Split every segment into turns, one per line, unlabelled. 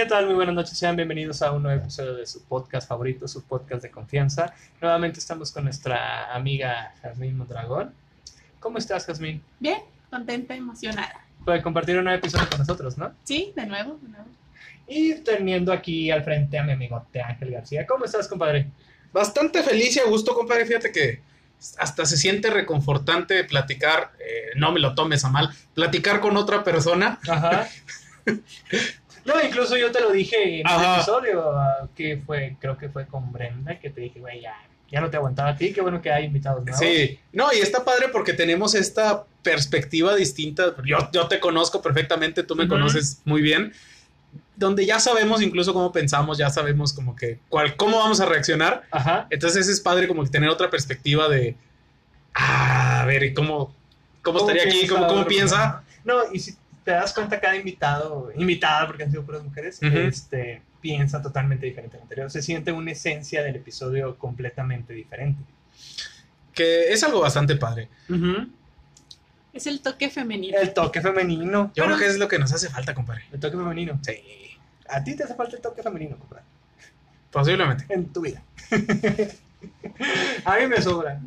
¿Qué tal? Muy buenas noches, sean bienvenidos a un nuevo episodio de su podcast favorito, su podcast de confianza. Nuevamente estamos con nuestra amiga Jazmín Mondragón. ¿Cómo estás, Jazmín?
Bien, contenta, emocionada.
Puede compartir un nuevo episodio con nosotros, ¿no?
Sí, de nuevo, de nuevo.
Y teniendo aquí al frente a mi amigote Ángel García. ¿Cómo estás, compadre?
Bastante feliz y a gusto, compadre. Fíjate que hasta se siente reconfortante platicar, eh, no me lo tomes a mal, platicar con otra persona.
Ajá. No, incluso yo te lo dije en el
Ajá.
episodio ah, que fue, creo que fue con Brenda, que te dije, güey, ya, ya no te aguantaba a ti, qué bueno que hay invitados nuevos.
Sí, no, y está padre porque tenemos esta perspectiva distinta. Yo, yo te conozco perfectamente, tú me
Ujú.
conoces muy bien. Donde ya sabemos incluso cómo pensamos, ya sabemos como que cuál, cómo vamos a reaccionar.
Ajá.
Entonces es padre como que tener otra perspectiva de, ah, a ver, ¿y cómo, cómo, estaría aquí? ¿Cómo, cómo piensa?
No, y si te das cuenta, cada invitado, invitada, porque han sido puras mujeres, este, piensa totalmente diferente al anterior. Se siente una esencia del episodio completamente diferente.
Que es algo bastante padre.
Es el toque femenino.
El toque femenino.
Yo
Pero-
creo que es lo que nos hace falta, compadre.
El toque femenino.
Sí,
A ti te hace falta el toque femenino, compadre.
posiblemente.
en tu vida. A mí me sobra.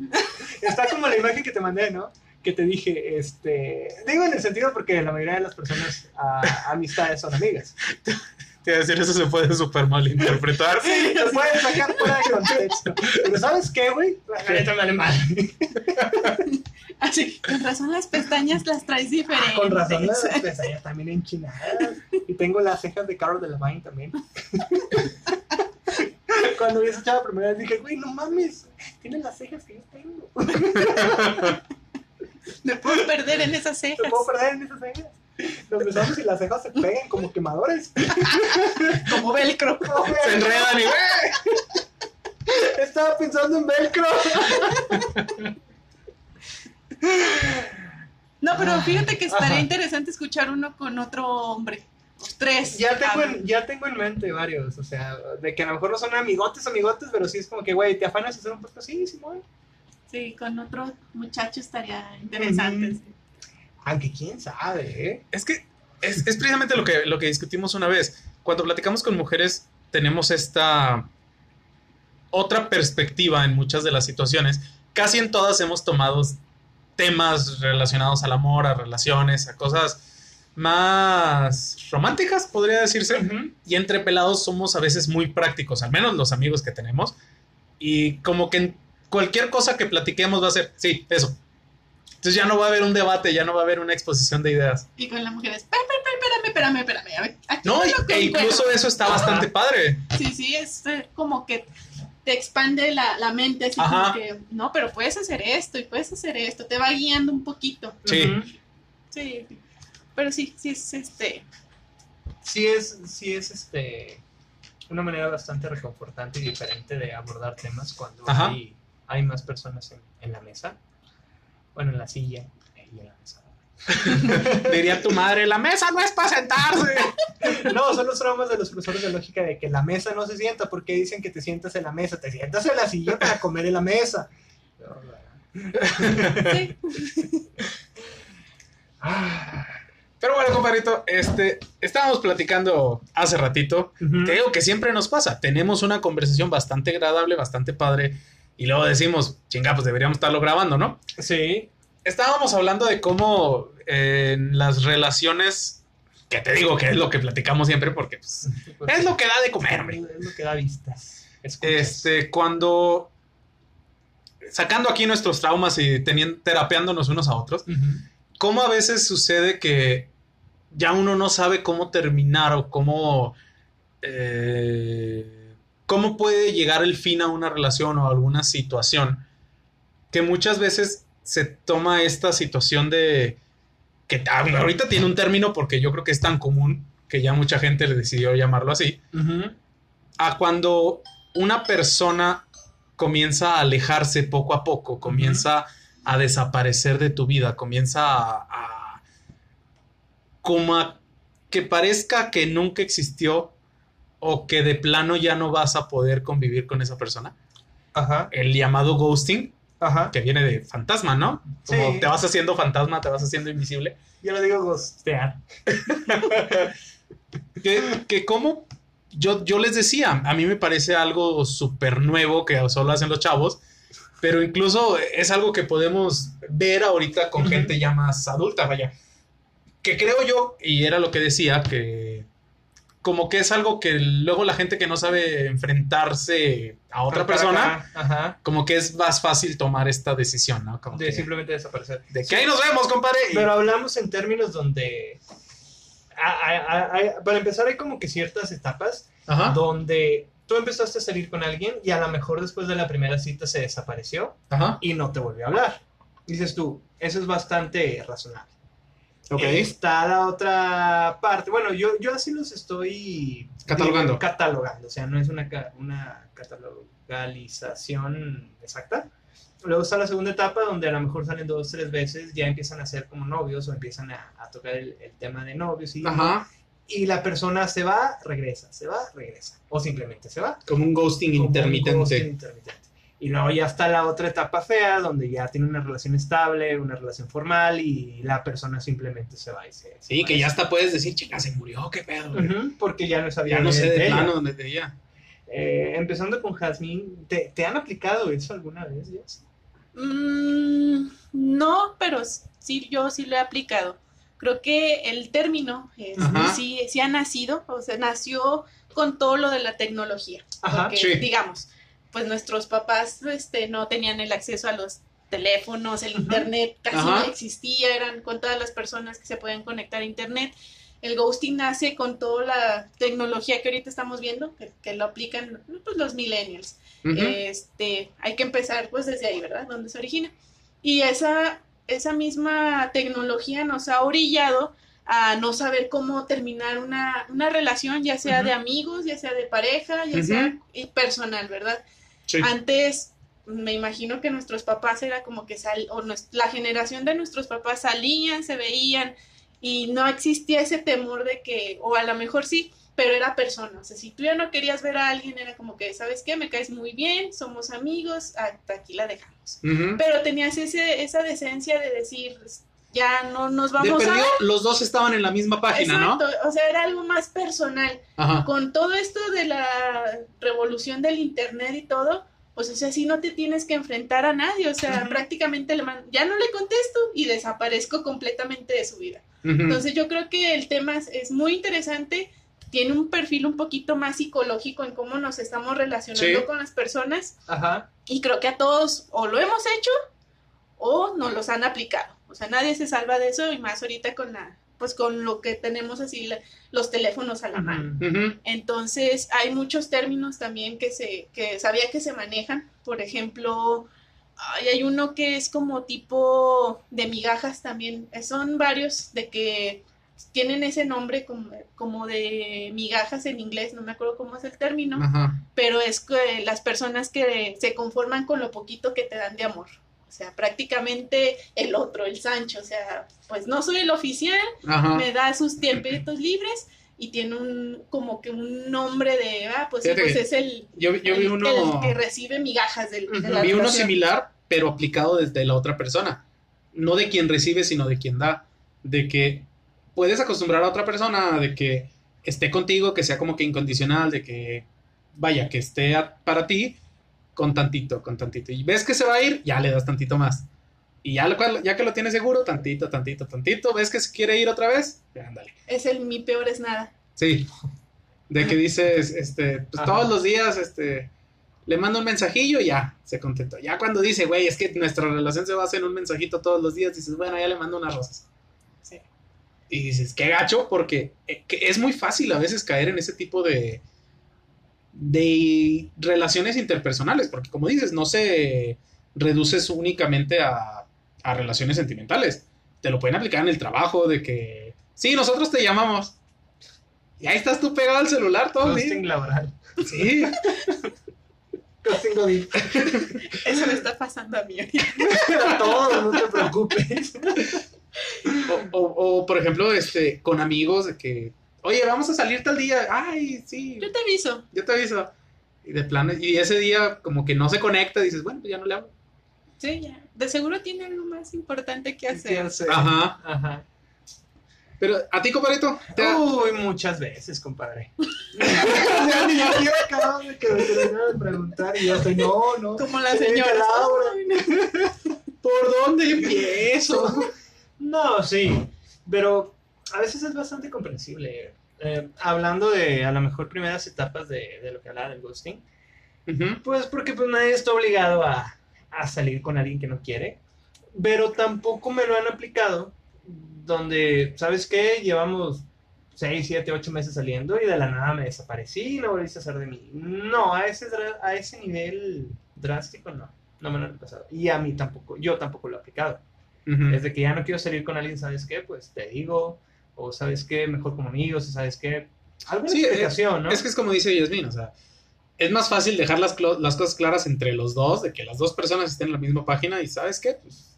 Está como la imagen que te mandé, ¿no? Que te dije, este. Digo en el sentido porque la mayoría de las personas, ah, amistades, son amigas.
Te iba a decir, eso se puede súper mal interpretar.
Se pueden sacar fuera de contexto. Pero ¿sabes qué, güey? La neta me vale madre.
Así, con razón las pestañas las traes diferentes.
Ah, Con razón las pestañas también enchinadas. Y tengo las cejas de Carol de Levine también. Cuando vi esa chava la primera vez dije, güey, no mames, tiene las cejas que yo tengo.
Me puedo perder en esas cejas.
Me puedo perder en esas cejas. Nos besamos y las cejas se pegan como quemadores.
Como velcro.
Se enredan y...
Estaba pensando en velcro.
No, pero fíjate que estaría
Ajá.
interesante escuchar uno con otro hombre. Tres.
Ya tengo, en, ya tengo en mente varios, o sea, de que a lo mejor no son amigotes, amigotes, pero sí es como que, güey, ¿te afanas a hacer un podcast? Sí, Simón.
Sí, con otro muchacho estaría interesante. Sí.
Aunque quién sabe, ¿eh?
Es que es, es precisamente lo que, lo que discutimos una vez. Cuando platicamos con mujeres, tenemos esta otra perspectiva en muchas de las situaciones. Casi en todas hemos tomado temas relacionados al amor, a relaciones, a cosas más románticas, podría decirse. Y entre pelados somos a veces muy prácticos, al menos los amigos que tenemos. Y como que en cualquier cosa que platiquemos va a ser, sí, eso. Entonces ya no va a haber un debate, ya no va a haber una exposición de ideas.
Y con la mujer es, "Espera, espérame, espérame, espérame, espérame. A ver, aquí
No, e
concuerdo".
incluso eso está
Ajá.
bastante padre.
Sí, sí, es eh, como que te expande la, la mente, así
Ajá.
como que, no, pero puedes hacer esto y puedes hacer esto, te va guiando un poquito.
Sí.
Sí, sí. pero sí, sí es este,
Sí es, sí es este una manera bastante reconfortante y diferente de abordar temas cuando
Ajá.
hay, hay más personas en, en la mesa. Bueno, en la silla y en la mesa.
Diría tu madre, la mesa no es para sentarse.
No, son los traumas de los profesores de lógica de que la mesa no se sienta porque dicen que te sientas en la mesa, te sientas en la silla para comer en la mesa.
sí,
Ah.
Pero bueno, compadrito, este, estábamos platicando hace ratito. Te digo que siempre nos pasa. Tenemos una conversación bastante agradable, bastante padre. Y luego decimos, chinga, pues deberíamos estarlo grabando, ¿no?
Sí.
Estábamos hablando de cómo eh, en las relaciones, que te digo que es lo que platicamos siempre, porque pues, es lo que da de comer, hombre.
Es lo que da vistas. Escuchas.
Este, cuando sacando aquí nuestros traumas y teniendo, terapeándonos unos a otros, cómo a veces sucede que ya uno no sabe cómo terminar o cómo eh, cómo puede llegar el fin a una relación o a alguna situación que muchas veces se toma esta situación de que ah, ahorita tiene un término porque yo creo que es tan común que ya mucha gente le decidió llamarlo así a cuando una persona comienza a alejarse poco a poco, comienza a desaparecer de tu vida, comienza a, a- como a que parezca que nunca existió o que de plano ya no vas a poder convivir con esa persona.
Ajá.
El llamado ghosting,
Ajá.
que viene de fantasma, ¿no? Como
Sí.
te vas haciendo fantasma, te vas haciendo invisible.
Yo lo digo gostear.
que, que como yo, yo les decía, a mí me parece algo súper nuevo que solo hacen los chavos, pero incluso es algo que podemos ver ahorita con gente ya más adulta, vaya. Que creo yo, y era lo que decía, que como que es algo que luego la gente que no sabe enfrentarse a otra persona,
acá, Ajá.
como que es más fácil tomar esta decisión, ¿no? Como
De
que-
simplemente desaparecer.
de que ahí nos vemos, compadre.
Pero hablamos en términos donde. a- a- a- a- para empezar, hay como que ciertas etapas
Ajá,
donde tú empezaste a salir con alguien y a lo mejor después de la primera cita se desapareció
ajá,
y no te volvió a hablar. Dices tú, eso es bastante razonable.
Ok.
Está la otra parte. Bueno, yo, yo así los estoy
Catalogando.
digo, catalogando. O sea, no es una, una catalogalización exacta. Luego está la segunda etapa donde a lo mejor salen dos, tres veces, ya empiezan a ser como novios o empiezan a, a tocar el, el tema de novios y,
Ajá,
y la persona se va, regresa, se va, regresa. O simplemente se va.
como un ghosting
como un
intermitente.
ghosting intermitente. Y luego ya está la otra etapa fea, donde ya tiene una relación estable, una relación formal y la persona simplemente se va y se...
Sí,
se
que ya hasta puedes decir, chica, se murió, qué pedo. güey?"
Ujú, porque ya no sabía
Ya no sé de plano dónde de ella.
Eh, empezando con Jazmín, ¿te, te han aplicado eso alguna vez? Jess?
Mm, no, pero sí, yo sí lo he aplicado. Creo que el término es- sí, sí ha nacido, o sea, nació con todo lo de la tecnología.
Ajá,
porque,
sí.
digamos, pues nuestros papás este, no tenían el acceso a los teléfonos, el internet casi
Ajá.
no existía, eran con todas las personas que se podían conectar a internet. El ghosting nace con toda la tecnología que ahorita estamos viendo, que, que lo aplican pues, los millennials. Este, hay que empezar pues desde ahí, ¿verdad? Donde se origina. Y esa, esa misma tecnología nos ha orillado a no saber cómo terminar una, una relación, ya sea de amigos, ya sea de pareja, ya sea y personal, ¿verdad?
Sí.
Antes me imagino que nuestros papás era como que sal, o la generación de nuestros papás salían, se veían y no existía ese temor de que, o a lo mejor sí, pero era persona. O sea, si tú ya no querías ver a alguien, era como que, ¿sabes qué? Me caes muy bien, somos amigos, hasta aquí la dejamos. Pero tenías ese, esa decencia de decir, ya no nos
De
vamos a
perdido,
ver.
los dos estaban en la misma página,
Exacto, o sea, era algo más personal
¿no? Ajá.
con todo esto de la revolución del internet y todo, pues o sea, si no te tienes que enfrentar a nadie, o sea, prácticamente le man- ya no le contesto y desaparezco completamente de su vida. Entonces yo creo que el tema es, es muy interesante, tiene un perfil un poquito más psicológico en cómo nos estamos relacionando
Sí.
con las personas
Ajá.
y creo que a todos o lo hemos hecho o nos los han aplicado. O sea, nadie se salva de eso y más ahorita con la pues con lo que tenemos así la- los teléfonos a la mano. Entonces, hay muchos términos también que se, que sabía que se manejan. Por ejemplo, ay, hay uno que es como tipo de migajas también. Son varios de que tienen ese nombre como, como de migajas en inglés, no me acuerdo cómo es el término,
Ajá.
pero es que las personas que se conforman con lo poquito que te dan de amor. O sea, prácticamente el otro, el Sancho, o sea, pues no soy el oficial,
Ajá.
me da sus tiempitos libres y tiene un como que un nombre de ah pues, sí, pues es el,
Yo, yo vi
el-
uno,
el que recibe migajas del, de la
vi uno similar, pero aplicado desde la otra persona. No de quien recibe, sino de quien da. De que puedes acostumbrar a otra persona de que esté contigo, que sea como que incondicional, de que vaya, que esté a- para ti con tantito, con tantito. Y ves que se va a ir, ya le das tantito más. Y ya, lo cual- ya que lo tienes seguro, tantito, tantito, tantito, ves que se quiere ir otra vez, ya ándale.
Es el mi peor es nada.
Sí. De que dices, este, pues
Ajá.
todos los días, este, le mando un mensajillo y ya, se contentó. Ya cuando dice, güey, es que nuestra relación se basa en un mensajito todos los días, dices, bueno, ya le mando unas rosas.
Sí.
Y dices, qué gacho, porque eh, es muy fácil a veces caer en ese tipo de, de relaciones interpersonales, porque como dices, no se reduces únicamente a, a relaciones sentimentales. Te lo pueden aplicar en el trabajo, de que, sí, nosotros te llamamos. Y ahí estás tú pegado al celular todo el día.
Laboral.
Sí.
Eso me está pasando a mí.
A todos, no te preocupes.
O, o- o, por ejemplo, este, con amigos de que, oye, vamos a salir tal día. Ay, sí,
Yo te aviso.
yo te aviso. Y de plano, y ese día como que no se conecta, dices, bueno, pues ya no le hablo.
Sí, ya. De seguro tiene algo más importante que
¿Qué
hacer.
hacer?
Ajá.
Ajá.
Pero, ¿a ti, compadrito? ¿Te ha-
Uy, muchas veces, compadre. ya ni yo acabo de que me de preguntar y yo estoy, no, no.
Como la señora.
Laura.
Ay, no.
¿Por dónde empiezo? No, sí, pero a veces es bastante comprensible. Eh, hablando de a lo mejor primeras etapas de, de lo que hablaba del ghosting,
Ujú.
pues porque pues nadie está obligado a, a salir con alguien que no quiere, pero tampoco me lo han aplicado donde, ¿sabes qué? Llevamos 6, 7, 8 meses saliendo y de la nada me desaparecí y no volviste a hacer de mí. No, a ese, a ese nivel drástico no, no me lo han pasado. Y a mí tampoco, yo tampoco lo he aplicado.
Ujú.
Desde que ya no quiero salir con alguien, ¿sabes qué? Pues te digo, o ¿sabes qué? Mejor como amigos, o ¿sabes qué? Alguna
Sí,
explicación, ¿no?
Es que es como dice Yasmin, o sea, es más fácil dejar las, cosas claras entre los dos, de que las dos personas estén en la misma página y ¿sabes qué? Pues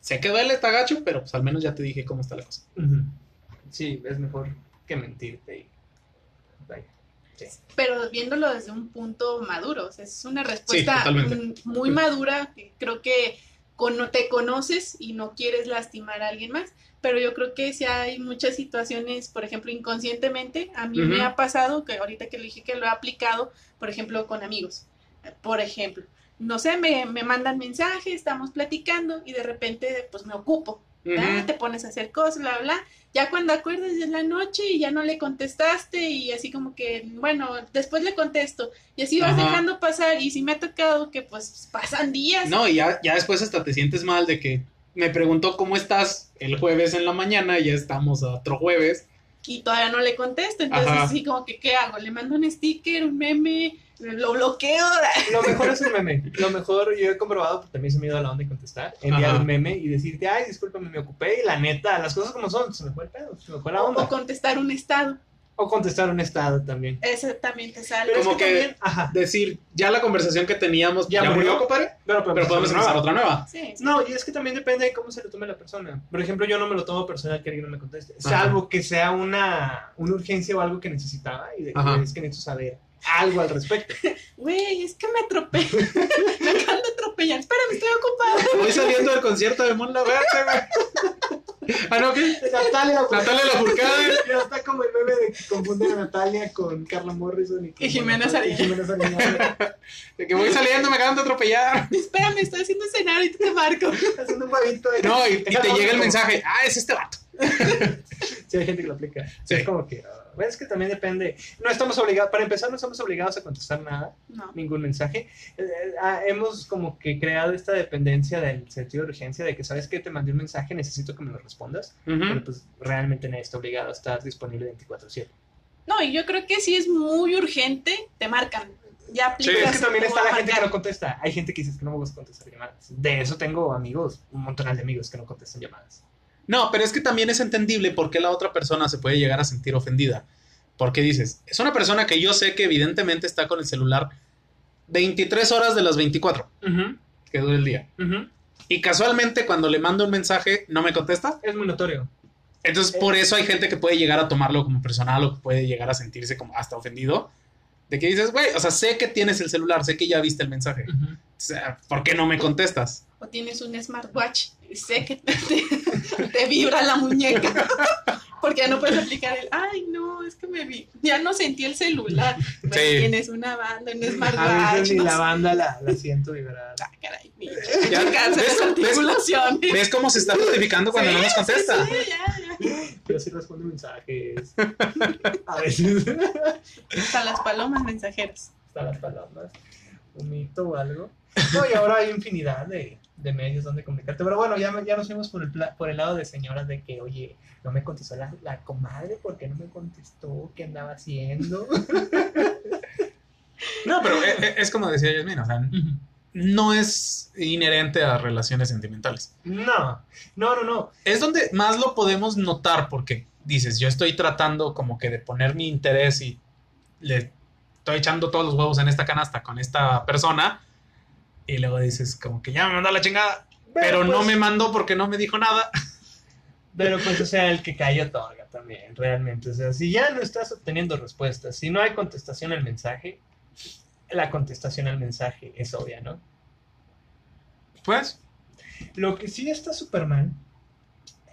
sé que duele, está gacho, pero pues al menos ya te dije cómo está la cosa.
Sí, es mejor que mentirte y... vaya. Sí.
Pero viéndolo desde un punto maduro, o sea, es una respuesta muy madura. que Creo que te conoces y no quieres lastimar a alguien más, pero yo creo que si hay muchas situaciones, por ejemplo, inconscientemente, a mí me ha pasado, que ahorita que lo dije que lo he aplicado, por ejemplo, con amigos. Por ejemplo, no sé, me, me mandan mensajes, estamos platicando y de repente pues me ocupo. Te pones a hacer cosas, bla, bla. Ya cuando acuerdas de la noche y ya no le contestaste y así como que, bueno, después le contesto. Y así vas
Ajá.
dejando pasar y sí me ha tocado que pues pasan días.
No, y ya, ya después hasta te sientes mal de que me preguntó cómo estás el jueves en la mañana ya estamos a otro jueves.
y todavía no le contesto. Entonces,
Ajá.
así como que, ¿qué hago? ¿Le mando un sticker, un meme? ¿Lo bloqueo?
Lo mejor es el meme. Lo mejor, yo he comprobado, porque también se me ha ido a la onda de contestar, enviar
Ajá.
un meme y decirte, ay, discúlpame, me ocupé y la neta, las cosas como son, se me fue el pedo, se me fue la
O,
onda.
o contestar un estado.
O contestar un estado también.
Ese también te sale.
Pero
Como
es que,
que-
también, ajá,
Decir, ya la conversación que teníamos
Ya
ya,
murió.
murió, compadre,
pero,
pero podemos empezar otra nueva.
Sí, sí.
No, y es que también depende de cómo se lo tome la persona. Por ejemplo, yo no me lo tomo personal que alguien no me conteste.
Ajá.
Salvo que sea una, una urgencia o algo que necesitaba y de es que necesito saber algo al respecto.
Güey, es que me atropellé. me acaban de atropellar. Espérame, estoy ocupada.
Voy saliendo del concierto de Mon Laferte, güey. Ah, no, ¿qué?
Natalia,
Natalia Lafourcade.
Ya está como el meme de que a Natalia con Carla Morrison y, con
Y Jimena Sariñana.
Jimena Sariñana.
De que voy saliendo, me acaban de atropellar.
Espérame, estoy haciendo cenar y te marco.
haciendo un huevito. de-
No, y, y te llega el mensaje. Ah, es este vato.
Sí, hay gente que lo aplica.
Sí.
Es como que, bueno, es que también depende. No estamos obligados, para empezar, no estamos obligados a contestar nada,
No.
ningún mensaje. Eh, eh, ah, hemos como que creado esta dependencia del sentido de urgencia de que, ¿sabes que Te mandé un mensaje, necesito que me lo respondas. Pero pues realmente nadie está obligado a estar disponible 24-7.
No, y yo creo que si es muy urgente, te marcan. Ya
Sí.
Es que también está la gente que no contesta. Hay gente que dice que no me gusta contestar llamadas. De eso tengo amigos, un montón de amigos que no contestan llamadas.
No, pero es que también es entendible por qué la otra persona se puede llegar a sentir ofendida. Porque dices, es una persona que yo sé que evidentemente está con el celular 23 horas de las 24 que dura el día. Y casualmente cuando le mando un mensaje no me contesta.
Es muy notorio.
Entonces por eso hay gente que puede llegar a tomarlo como personal o que puede llegar a sentirse como hasta ofendido. De que dices, güey, o sea, sé que tienes el celular, sé que ya viste el mensaje. O sea, ¿por qué no me contestas?
O tienes un smartwatch y sé que te, te- te vibra la muñeca. Porque ya no puedes aplicar el, ay, no, es que me vi, ya no sentí el celular. Bueno,
Sí.
Tienes una banda, un
A
smartwatch.
veces ni
no
la
sé.
banda la, la siento vibrar.
Ah, caray, mi-
Ya,
cáncer
¿ves?
de articulaciones.
¿Ves cómo se está justificando cuando
Sí,
no nos contesta?
sí, sí, ya, ya.
Yo sí respondo mensajes. A veces.
Hasta las palomas mensajeras.
Hasta las palomas. Un mito o algo. No, y ahora hay infinidad de, de medios donde comunicarte. Pero bueno, ya, ya nos fuimos por el, pla- por el lado de señoras de que, oye, no me contestó la, la comadre, ¿por qué no me contestó? ¿Qué andaba haciendo?
No, pero e- e- es como decía Yasmin, o sea, no es inherente a relaciones sentimentales.
No, no, no, no.
Es donde más lo podemos notar porque dices, yo estoy tratando como que de poner mi interés y le estoy echando todos los huevos en esta canasta con esta persona y luego dices como que ya me mandó la chingada, pero, no
pues-
me mandó porque no me dijo nada.
Pero pues, o sea, el que cae otorga también, realmente. O sea, si ya no estás obteniendo respuestas, si no hay contestación al mensaje, la contestación al mensaje es obvia, ¿no?
Pues,
Lo que sí está súper mal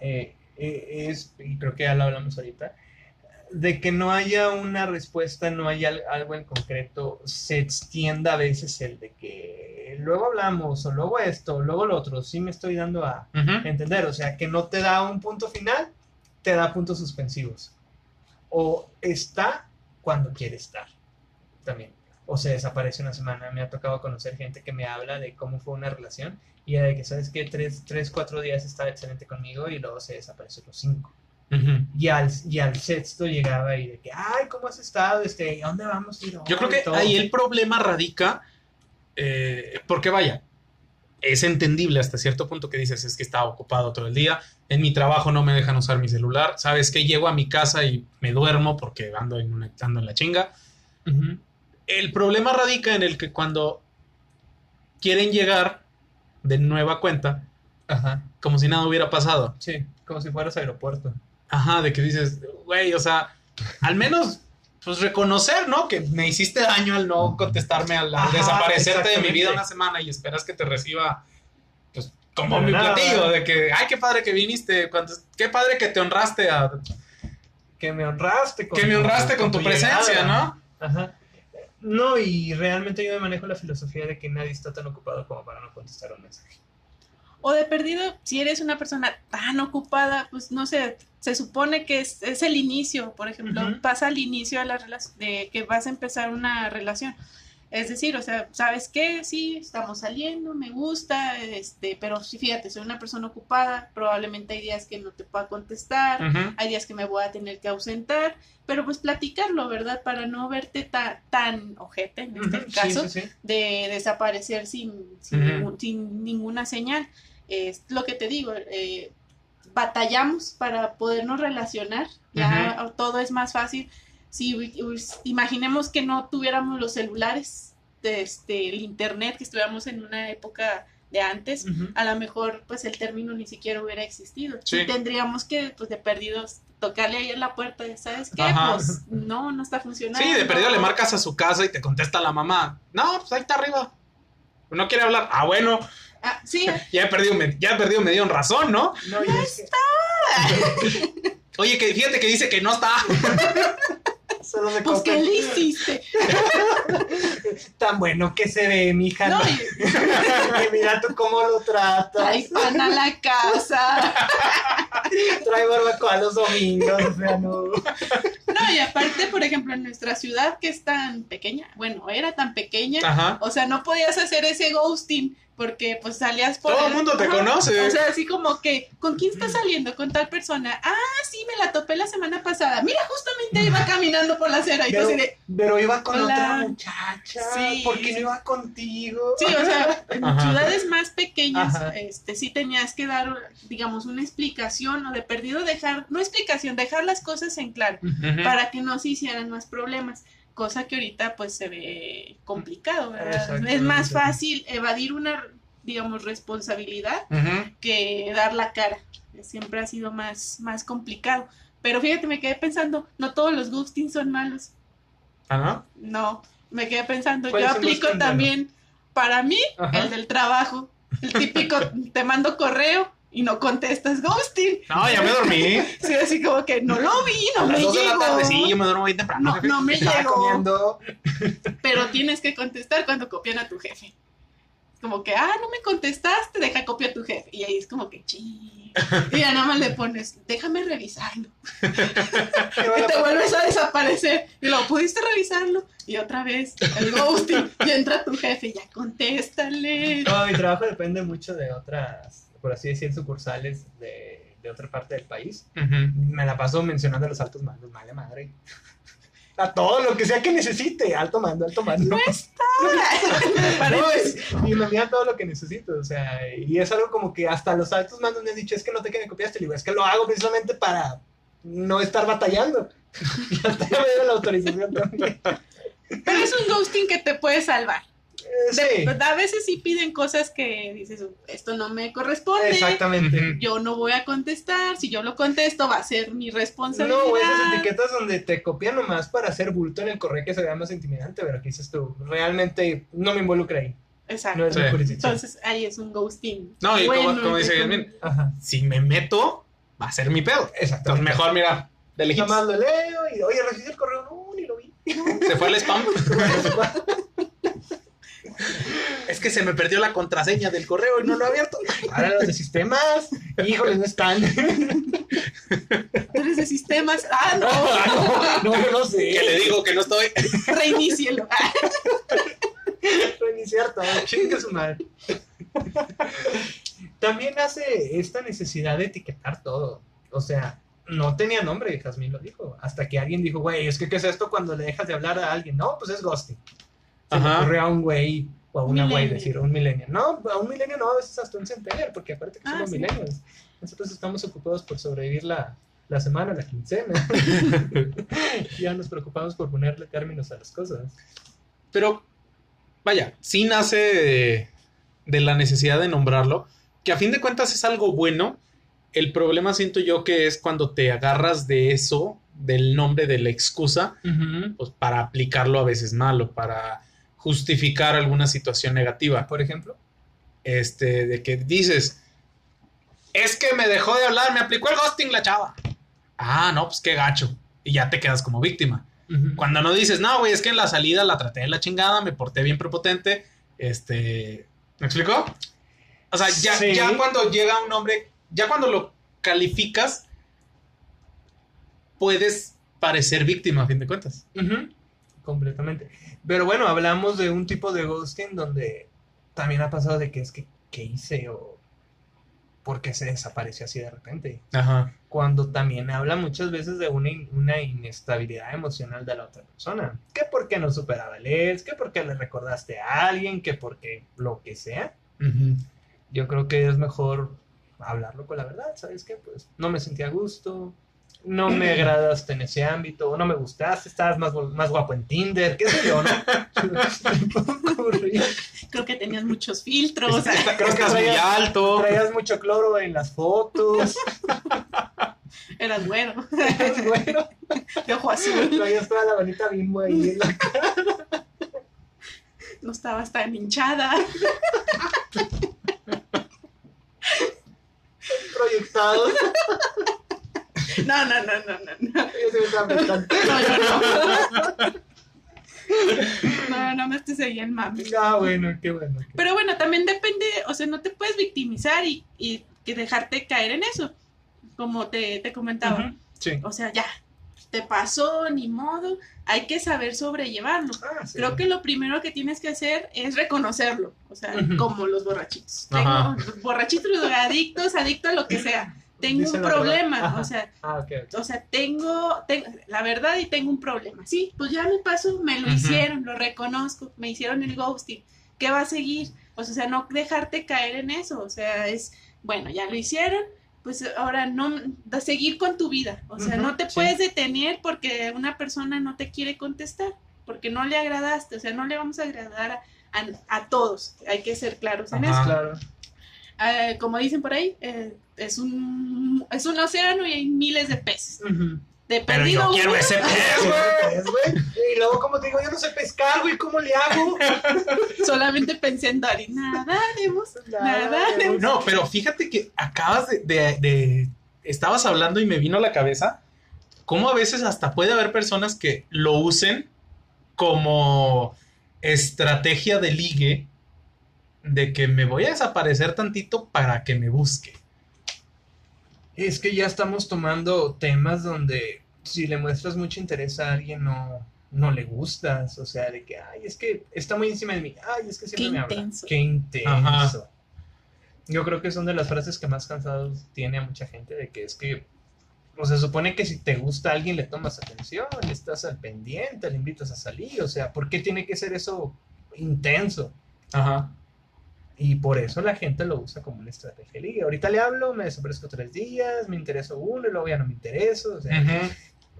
eh, eh, es, y creo que ya lo hablamos ahorita, de que no haya una respuesta, no haya al- algo en concreto, se extienda a veces el de que luego hablamos, o luego esto, o luego lo otro, sí me estoy dando a entender, o sea, que no te da un punto final, te da puntos suspensivos. O está cuando quiere estar, también. O se desaparece una semana. Me ha tocado conocer gente que me habla de cómo fue una relación y de que, ¿sabes que Tres, tres, cuatro días estaba excelente conmigo y luego se desapareció los cinco. Y al, y al sexto llegaba y de que, ay, ¿cómo has estado? Este, ¿A dónde vamos ir?
Yo creo
hoy?"
que
Todo.
ahí el problema radica, eh, porque vaya, es entendible hasta cierto punto que dices, es que estaba ocupado todo el día, en mi trabajo no me dejan usar mi celular, sabes que llego a mi casa y me duermo porque ando en, una- ando en la chinga. El problema radica en el que cuando quieren llegar de nueva cuenta,
Ajá,
como si nada hubiera pasado.
sí, como si fueras aeropuerto.
Ajá, de que dices, güey, o sea, al menos, pues reconocer, ¿no? Que me hiciste daño al no contestarme, al, al
Ajá,
desaparecerte de mi vida una semana y esperas que te reciba, pues, como
Pero
mi
nada.
platillo, de que, ay, qué padre que viniste, cuando- qué padre que te honraste, a,
Que me honraste con
que me honraste con tu presencia,
llegada.
¿no?
Ajá. No, y realmente yo me manejo la filosofía de que nadie está tan ocupado como para no contestar un mensaje.
O de perdido, si eres una persona tan ocupada, pues no sé, se supone que es, es el inicio, por ejemplo, pasa al inicio de la relación, de que vas a empezar una relación. Es decir, o sea, ¿sabes qué? Sí, estamos saliendo, me gusta, este, pero sí, fíjate, soy una persona ocupada, probablemente hay días que no te pueda contestar, hay días que me voy a tener que ausentar, pero pues platicarlo, ¿verdad? Para no verte ta- tan ojete en este caso
sí, sí.
de desaparecer sin, sin, sin ninguna señal. Es lo que te digo, eh, batallamos para podernos relacionar, ya todo es más fácil. Si imaginemos que no tuviéramos los celulares, de este, el internet, que estuviéramos en una época de antes, a lo mejor pues el término ni siquiera hubiera existido.
Sí.
Y tendríamos que, pues de perdidos, tocarle ahí en la puerta, ¿sabes qué?
Ajá.
Pues no, no está funcionando.
Sí, de perdido le marcas a su casa y te contesta la mamá, no, pues ahí está arriba. No quiere hablar. Ah, bueno,
Ah, sí,
ya he perdido, me- ya he perdido, me dieron razón, ¿no?
No, y es que
Oye, que fíjate que dice que no está.
solo me
pues ¿qué le hiciste?
Tan bueno que se ve, mija.
No,
No,
y-
Y mira tú cómo lo tratas.
trae pan a la casa.
Trae barbacoa los domingos. O sea, no.
No, y aparte, por ejemplo, en nuestra ciudad que es tan pequeña, bueno, era tan pequeña,
Ajá.
o sea, no podías hacer ese ghosting porque pues salías por
Todo el mundo te conoce.
O sea, así como que, ¿con quién estás saliendo? Con tal persona. Ah, sí, me la topé la semana pasada. Mira, justamente iba caminando por la acera y
Pero,
así de,
pero iba con
Hola.
otra muchacha.
Sí.
¿Por qué no iba contigo?
Sí, o sea, en
Ajá.
ciudades más pequeñas,
Ajá.
este, sí tenías que dar, digamos, una explicación o de perdido dejar, no explicación, dejar las cosas en claro para que no se hicieran más problemas, cosa que ahorita pues se ve complicado, ¿verdad? Es más fácil evadir una, digamos, responsabilidad que dar la cara, siempre ha sido más, más complicado. Pero fíjate, me quedé pensando, no todos los ghosting son malos,
Ajá.
no, me quedé pensando,
¿Cuál
yo aplico también, para mí,
Ajá.
el del trabajo, el típico, te mando correo y no contestas ghosting.
No, ya me dormí.
Sí, así como que no lo vi, no
A las
me
dos de la
llegó.
tarde, sí, yo me duermo bien temprano.
No, no me
comiendo.
pero tienes que contestar cuando copian a tu jefe. Como que, ah, no me contestaste, deja copia a tu jefe. Y ahí es como que, chi. Y ya nada más le pones, déjame revisarlo.
¿Qué
Y te vuelves a desaparecer. Y lo pudiste revisarlo. Y otra vez, el ghosting. Y entra tu jefe, ya contéstale.
No, mi trabajo depende mucho de otras, por así decir, sucursales de, de otra parte del país. Me la paso mencionando a los altos mandos, vale madre. A todo lo que sea que necesite, alto mando, alto mando.
No está.
No, es- y me envían todo lo que necesito, o sea, y es algo como que hasta los altos mandos me han dicho, es que no te que me copiaste, le digo, es que lo hago precisamente para no estar batallando. Y hasta ya me dieron la autorización también.
Pero es un ghosting que te puede salvar.
Eh,
De-
sí,
A veces sí piden cosas que dices, esto no me corresponde.
exactamente.
Yo no voy a contestar. Si yo lo contesto, va a ser mi responsabilidad.
No, esas etiquetas donde te copian nomás para hacer bulto en el correo que se vea más intimidante, pero que dices tú, realmente no me involucra ahí.
Exacto.
No es mi
Sí.
jurisdicción.
Entonces ahí es un ghosting.
No, y como- como dice
Ajá.
Si me meto, va a ser mi pedo. Entonces,
Exactamente.
mejor, mira, de
Nada
lejitos.
más lo leo y, oye, recibí el correo, no, ni lo vi.
Se fue al spam. es que se me perdió la contraseña del correo y no lo he abierto.
Ahora los de sistemas, híjole, no están.
Tú eres de sistemas. Ah, no.
no, no, no sé.
Que le digo que no estoy.
Reinícielo.
Reiniciar todo, chingue su madre. También hace esta necesidad de etiquetar todo. O sea, no tenía nombre, Jazmín lo dijo. Hasta que alguien dijo, güey, es que ¿qué es esto cuando le dejas de hablar a alguien? No, pues es ghosting. Se le
Ajá.
ocurrió a un güey o a una güey decir, un milenio. No, a un milenio no, a veces hasta un centennial, porque aparte que
Ah,
somos
sí.
milenios. Nosotros estamos ocupados por sobrevivir la, la semana, la quincena. ya nos preocupamos por ponerle términos a las cosas.
Pero, vaya, sí nace de, de la necesidad de nombrarlo, que a fin de cuentas es algo bueno. El problema siento yo que es cuando te agarras de eso, del nombre, de la excusa, pues para aplicarlo a veces mal o para justificar alguna situación negativa.
Por ejemplo.
Este, de que dices, es que me dejó de hablar, me aplicó el ghosting la chava. Ah, no, pues qué gacho. Y ya te quedas como víctima. Cuando no dices, no, güey, es que en la salida la traté de la chingada, me porté bien prepotente, este... ¿Me explicó? O sea, ya,
Sí.
ya cuando llega un hombre, ya cuando lo calificas, puedes parecer víctima, a fin de cuentas.
Ujú, Completamente. Pero bueno, hablamos de un tipo de ghosting donde también ha pasado de que es que, ¿qué hice? O por qué se desapareció así de repente.
Ajá.
Cuando también habla muchas veces de una, in- una inestabilidad emocional de la otra persona. Que porque no superaba el ex, que porque le recordaste a alguien, que porque lo que sea. Yo creo que es mejor hablarlo con la verdad, ¿sabes qué? Pues no me sentía a gusto, no me agradaste en ese ámbito, no me gustaste, estabas más, más guapo en Tinder, qué sé yo, ¿no?
Creo que tenías muchos filtros.
Creo que
estás muy alto.
Traías mucho cloro en las fotos,
Eras bueno.
bueno,
De ojo azul.
traías toda la bonita bimbo ahí en la cara.
No estabas tan hinchada.
proyectados.
No, no, no, no, no. No,
Yo
no, no. No, no me estés seguían mami.
Ah, bueno, qué bueno. qué-
Pero bueno, también depende, o sea, no te puedes victimizar y, y que dejarte caer en eso, como te, te comentaba.
Ujú, Sí.
O sea, ya, te pasó, ni modo, hay que saber sobrellevarlo.
Ah, sí.
Creo que lo primero que tienes que hacer es reconocerlo, o sea,
Ujú.
como los borrachitos. Tengo, borrachitos, los adictos, adicto a lo que sea. Tengo
Dicen
un problema, o sea,
Ah,
o sea, tengo, tengo la verdad y tengo un problema. Sí, pues ya me pasó, me lo hicieron, lo reconozco, me hicieron el ghosting. ¿Qué va a seguir? Pues, o sea, no dejarte caer en eso. O sea, es, bueno, ya lo hicieron, pues ahora no, da- seguir con tu vida. O sea, no te
sí.
puedes detener porque una persona no te quiere contestar, porque no le agradaste. O sea, no le vamos a agradar a, a- a todos. Hay que ser claros en eso.
Claro.
Eh, como dicen por ahí, eh, es, un, es un océano y hay miles de peces.
Ujú.
De
Pero
perdido
yo quiero ese pez, güey.
Y luego, como te digo, yo no sé pescar, güey, ¿cómo le hago?
solamente pensé en Dari. Nadaremos, nadaremos.
No, pero fíjate que acabas de, de- de- Estabas hablando y me vino a la cabeza cómo a veces hasta puede haber personas que lo usen como estrategia de ligue de que me voy a desaparecer tantito para que me busque.
Es que ya estamos tomando temas donde si le muestras mucho interés a alguien no, no le gustas. O sea, de que, ay, es que está muy encima de mí. Ay, es que siempre
Qué
me habla.
intenso.
Qué intenso.
Ajá.
Yo creo que son de las frases que más cansados tiene a mucha gente, de que es que, o se supone que si te gusta a alguien le tomas atención, le estás al pendiente, le invitas a salir. O sea, ¿por qué tiene que ser eso intenso?
Ajá.
Y por eso la gente lo usa como una estrategia de ligue. Ahorita le hablo, me desaparezco tres días, me intereso uno y luego ya no me intereso. O sea,
Ujú.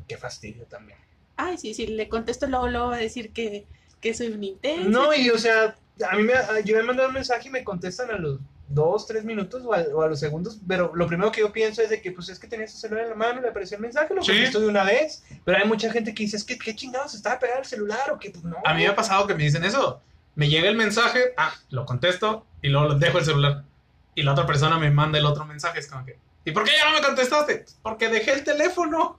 qué fastidio también.
Ay, sí, sí, le contesto luego, luego va a decir que, que soy un intenso.
No, y o sea, a mí me, yo me mandado un mensaje y me contestan a los dos, tres minutos o a, o a los segundos, pero lo primero que yo pienso es de que, pues es que tenía su celular en la mano, le apareció el mensaje, lo
Sí.
contesto de una vez, pero hay mucha gente que dice, es que qué chingados, estaba pegado el celular o que, pues no.
A mí me ha pasado que me dicen eso. Me llega el mensaje, ah, lo contesto y luego lo dejo el celular. Y la otra persona me manda el otro mensaje. Es como que. ¿Y por qué ya no me contestaste? Porque dejé el teléfono.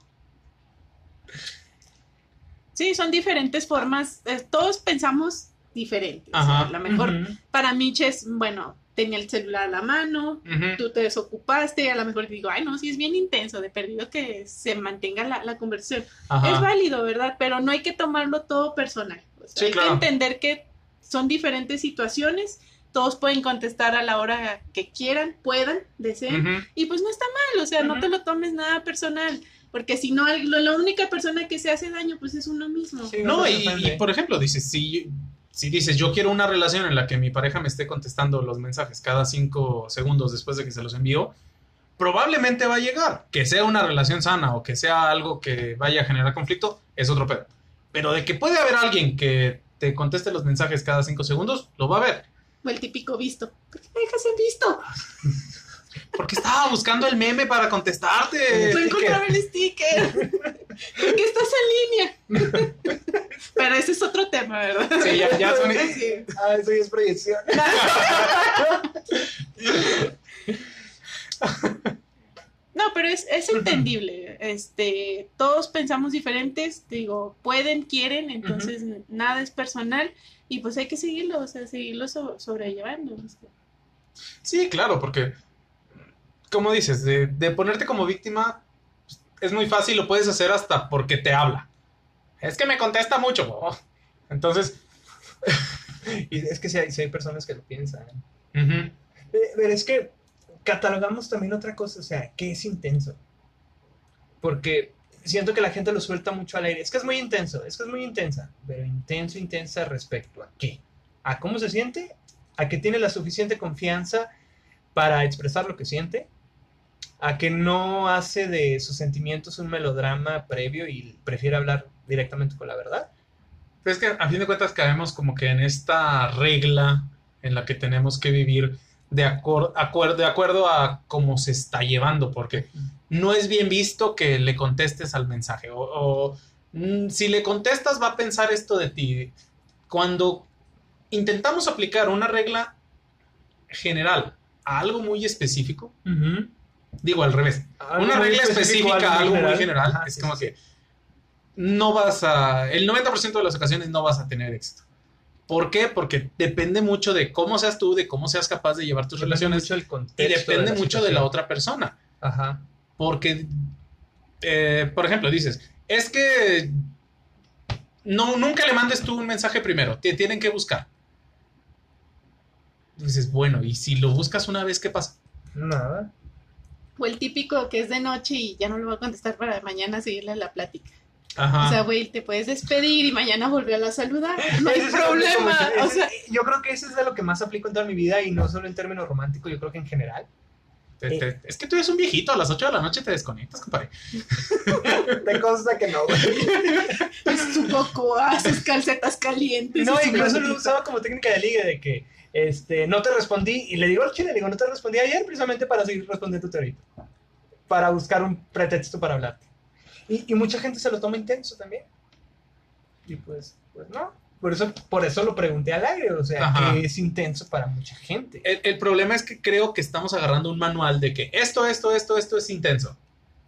Sí, son diferentes formas. eh, todos pensamos diferente. O sea, a lo mejor para Mitch es, bueno, tenía el celular a la mano,
Ujú.
tú te desocupaste, a lo mejor digo, ay, no, sí es bien intenso, de perdido que se mantenga la, la conversación.
Ajá.
Es válido, ¿verdad? Pero no hay que tomarlo todo personal. O sea,
Sí,
hay
claro.
que entender que son diferentes situaciones, todos pueden contestar a la hora que quieran, puedan, deseen,
Ujú.
y pues no está mal, o sea, no
Ujú.
te lo tomes nada personal, porque si no, lo- la única persona que se hace daño, pues es uno mismo.
Sí,
No,
se
y, y, por ejemplo, dices, si, si dices, yo quiero una relación en la que mi pareja me esté contestando los mensajes cada cinco segundos después de que se los envío, probablemente va a llegar. Que sea una relación sana o que sea algo que vaya a generar conflicto, es otro pedo. Pero de que puede haber alguien que te conteste los mensajes cada cinco segundos, lo va a ver.
O el típico visto. ¿Por qué me dejas en visto?
Porque estaba buscando el meme para contestarte.
No encontraba el sticker. ¿Por qué estás en línea? Pero ese es otro tema, ¿verdad?
Sí, ya, ya son-
Sí.
Ah, eso ya es proyección.
No, pero es, es entendible. Este, todos pensamos diferentes, digo, pueden, quieren, entonces nada es personal y pues hay que seguirlo, o sea, seguirlo so- sobrellevando. o sea.
Sí, claro, porque, como dices, de, de ponerte como víctima pues, es muy fácil, lo puedes hacer hasta porque te habla. Es que me contesta mucho. oh. Entonces,
Y es que si hay, sí hay personas que lo piensan. Eh, Pero es que catalogamos también otra cosa, o sea, ¿qué es intenso? Porque siento que la gente lo suelta mucho al aire. Es que es muy intenso, es que es muy intensa. Pero intenso, intensa respecto a qué? ¿A cómo se siente? ¿A que tiene la suficiente confianza para expresar lo que siente? ¿A que no hace de sus sentimientos un melodrama previo y prefiere hablar directamente con la verdad?
es que a fin de cuentas caemos como que en esta regla en la que tenemos que vivir de, acuer- de acuerdo a cómo se está llevando, porque no es bien visto que le contestes al mensaje. O, o, mm, si le contestas, va a pensar esto de ti. Cuando intentamos aplicar una regla general a algo muy específico, digo al revés,
Algo
una
muy
regla específica, algo muy
general.
general,
Ajá,
es
sí,
como
sí,
que no vas a, el 90% de las ocasiones no vas a tener éxito. ¿Por qué? Porque depende mucho de cómo seas tú, de cómo seas capaz de llevar tus
Depende
relaciones
mucho el
y
contexto
depende
la
mucho de la otra persona.
Ajá.
Porque, eh, por ejemplo, dices, es que no, nunca le mandes tú un mensaje primero, te tienen que buscar. Dices, bueno, y si lo buscas una vez, ¿qué pasa?
Nada.
O el típico que es de noche y ya no lo voy a contestar para mañana seguirle la plática.
Ajá.
O sea, güey, te puedes despedir y mañana volver a saludar. No hay
es
problema.
mucho.
O sea,
yo creo que ese es de lo que más aplico en toda mi vida y no solo en términos románticos, yo creo que en general.
Te- te- es que tú eres un viejito, a las 8 de la noche te desconectas, compadre.
De cosas que no, güey.
es su coco, haces calcetas calientes.
No, incluso lo usaba como técnica de ligue, de que este, no te respondí y le digo al chile, le digo, no te respondí ayer precisamente para seguir respondiendo ahorita. Para buscar un pretexto para hablarte. Y, y mucha gente se lo toma intenso también. Y pues, pues no. Por eso, por eso lo pregunté al aire, o sea,
Ajá.
que es intenso para mucha gente.
El, el problema es que creo que estamos agarrando un manual de que esto, esto, esto, esto es intenso.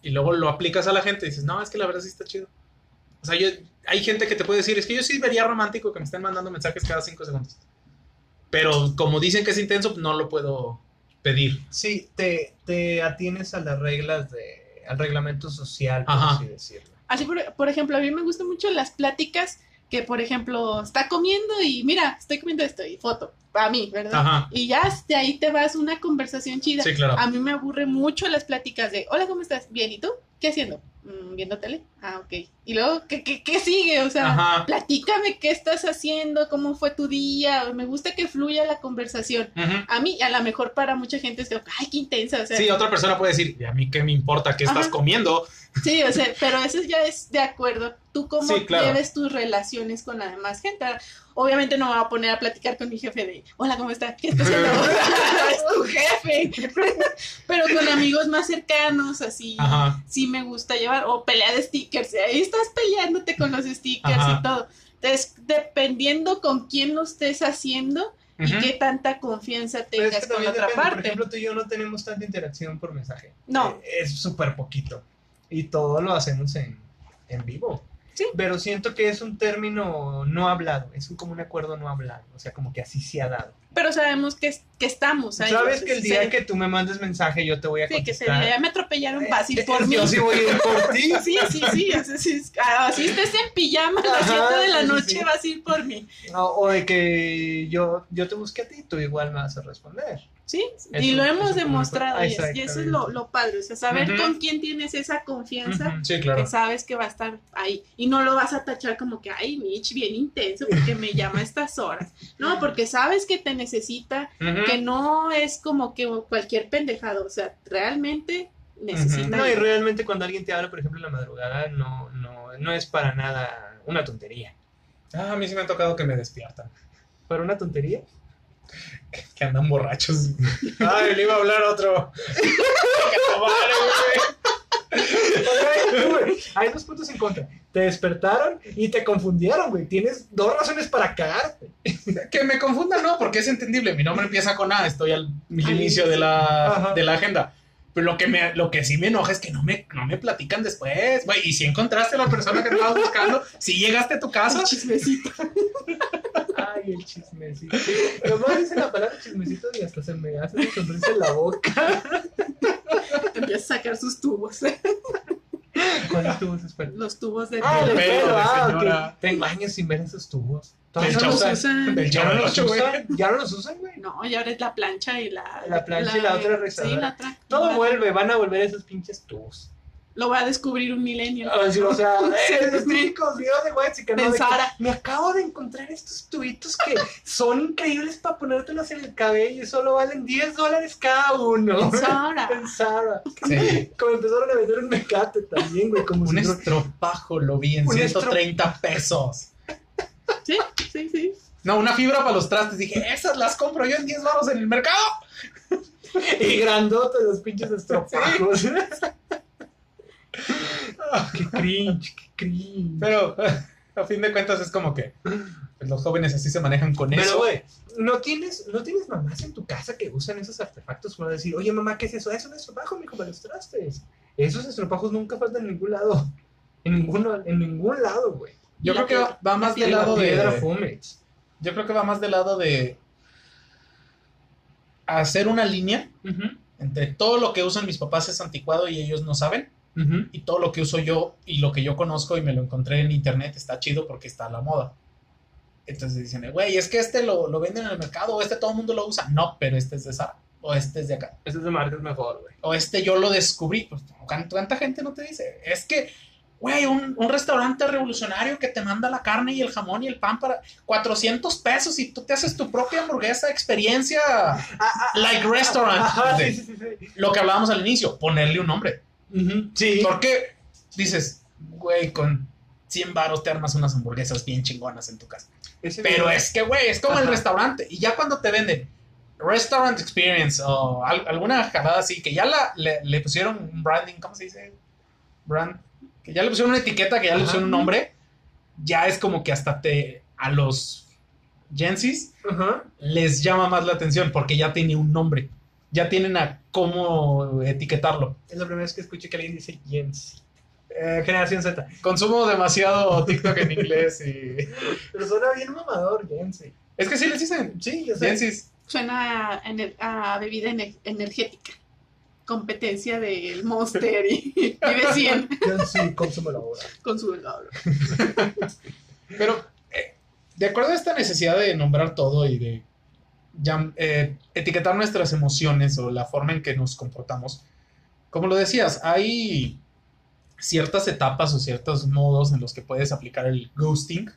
Y luego lo aplicas a la gente y dices, no, es que la verdad sí está chido. O sea, yo, hay gente que te puede decir, es que yo sí vería romántico que me estén mandando mensajes cada cinco segundos. Pero como dicen que es intenso, no lo puedo pedir.
Sí, te, te atienes a las reglas de, al reglamento social, por
Ajá.
así decirlo.
Así, por, por ejemplo, a mí me gustan mucho las pláticas que, por ejemplo, está comiendo y mira, estoy comiendo esto y foto, a mí, ¿verdad?
Ajá.
Y ya de ahí te vas una conversación chida.
Sí, claro.
A mí me aburre mucho las pláticas de, hola, ¿cómo estás? Bien, ¿y tú? ¿Qué haciendo? "Mm, Viendo tele. Ah, ok. Y luego, ¿qué, qué, qué sigue? O sea,
Ajá.
platícame qué estás haciendo, cómo fue tu día. Me gusta que fluya la conversación. A mí, a lo mejor para mucha gente es que, ay, qué intensa. O sea,
Sí, otra persona puede decir, "¿Y a mí qué me importa qué estás comiendo.
Sí, o sea, pero eso ya es de acuerdo. Tú cómo
Sí, claro.
lleves tus relaciones con la demás gente. Obviamente no me voy a poner a platicar con mi jefe de, hola, ¿cómo está? ¿Qué está haciendo? es tu jefe. pero con amigos más cercanos, así,
Ajá.
sí me gusta llevar. O pelea de stickers. Ahí estás peleándote con los stickers
Ajá.
y todo. Entonces, dependiendo con quién lo estés haciendo, y
Ujú.
qué tanta confianza
Pero es
tengas
que
con otra
depende. Por
parte.
ejemplo, tú y yo no tenemos tanta interacción por mensaje.
No.
Eh, Es súper poquito. Y todo lo hacemos en, en vivo.
Sí.
Pero siento que es un término no hablado. Es un, como un acuerdo no hablado. O sea, como que así se ha dado.
Pero sabemos que, que estamos ahí.
Sabes que el día
sí.
que tú me mandes mensaje, yo te voy a
Sí, que se
contestar.
ya me atropellaron,
Eh,
vas a ir
eh,
por mí.
Yo sí voy a ir por ti.
Sí, sí, sí, así, sí, así estés en pijama a las
Ajá,
7 de la noche,
sí.
vas a ir por mí.
O, o de que yo, yo te busque a ti, tú igual me vas a responder.
Sí,
Eso-
y lo hemos demostrado, y, es- y eso es lo, lo padre, o sea, saber con quién tienes esa confianza.
Sí, claro.
que sabes que va a estar ahí, y no lo vas a tachar como que, ay, Mitch, bien intenso, porque me llama a estas horas, no, porque sabes que te necesita, que no es como que cualquier pendejado, o sea, realmente necesita...
No, y realmente cuando alguien te habla, por ejemplo, en la madrugada, no, no, no es para nada una tontería.
Ah, a mí sí me ha tocado que me despiertan.
¿Para una tontería?
Que andan borrachos. Ay, le iba a hablar otro.
Güey, Hay dos puntos en contra. Te despertaron y te confundieron, güey. Tienes dos razones para cagarte.
Que me confunda, no, porque es entendible. Mi nombre empieza con A, estoy al inicio de la, de la agenda. Pero lo que, me, lo que sí me enoja es que no me, no me platican después. Güey, y si encontraste a la persona que estabas buscando, si llegaste a tu casa,
Un chismecito.
Ay, el chismecito. Nomás dice la palabra chismecito y hasta se me hace una sonrisa en la boca.
Empieza a sacar sus tubos,
¿Cuáles tubos espera?
los tubos de...
Ah,
pelo,
pelo,
de
ah,
señora.
ok. Tengo años sin ver esos tubos.
No los usan.
¿Ya no los usan? ¿Ya no los usan, güey?
No, y ahora es la plancha y la...
La plancha y la otra
Sí,
rezadora.
la otra.
Todo
la-
vuelve, van a volver esos pinches tubos.
Lo va a descubrir un milenio.
Ah, sí, o sea,
Sí,
eh, los
sí.
típicos videos de Wexica, ¿no? De que. Me acabo de encontrar estos tubitos que son increíbles para ponértelos en el cabello y solo valen 10 dólares cada uno.
En Zara.
sí.
Como empezaron a vender un mecate también, güey, como
un
si no-
estropajo lo vi en
Un
130 pesos.
Sí, sí, sí.
No, una fibra para los trastes. Dije, esas las compro yo en 10 baros en el mercado.
Y grandotes los pinches estropajos. qué cringe, qué cringe.
Pero a fin de cuentas es como que pues, los jóvenes así se manejan con
Pero,
eso.
güey, ¿no tienes, ¿no tienes mamás en tu casa que usan esos artefactos para decir, oye, mamá, ¿qué es eso? Es un estropajo, mijo, para los trastes. Esos estropajos nunca faltan en ningún lado. En, ninguno, en ningún lado, güey.
Yo creo que va más del
La
lado
piedra
de. Yo creo que va más del lado de hacer una línea entre todo lo que usan mis papás es anticuado y ellos no saben. Y todo lo que uso yo y lo que yo conozco y me lo encontré en internet está chido porque está a la moda. Entonces dicen, güey, es que este lo, lo venden en el mercado o este todo el mundo lo usa. No, pero este es de Zara o este es de acá.
Ese es de marca es mejor, güey.
O este yo lo descubrí. Pues, ¿cuánta, cuánta gente no te dice? Es que, güey, un, un restaurante revolucionario que te manda la carne y el jamón y el pan para 400 pesos y tú te haces tu propia hamburguesa, experiencia like restaurant.
Ajá,
Sí.
sí, sí, sí.
Lo que hablábamos al inicio, ponerle un nombre.
Sí.
Porque dices, güey, con 100 varos te armas unas hamburguesas bien chingonas en tu casa.
Ese
Pero es que, güey, es como el restaurante. Y ya cuando te venden Restaurant Experience o al- alguna jalada así, que ya la, le, le pusieron un branding, ¿cómo se dice? Brand. Que ya le pusieron una etiqueta, que ya le
Ajá.
pusieron un nombre. Ya es como que hasta te. A los Gensis
Ajá.
les llama más la atención porque ya tiene un nombre. Ya tienen a cómo etiquetarlo.
Es la primera vez que escucho que alguien dice Jens. Eh, generación Z.
Consumo demasiado TikTok en inglés y.
Pero suena bien mamador, Jens.
Es que sí les dicen.
Sí, yo sé.
Gensis.
Suena a, ener- a bebida ener- energética. Competencia del Monster y vive 100
Jens, consúmelo ahora.
con su helado.
Pero, eh, de acuerdo a esta necesidad de nombrar todo y de llam- eh, etiquetar nuestras emociones o la forma en que nos comportamos, como lo decías, hay ciertas etapas o ciertos modos en los que puedes aplicar el ghosting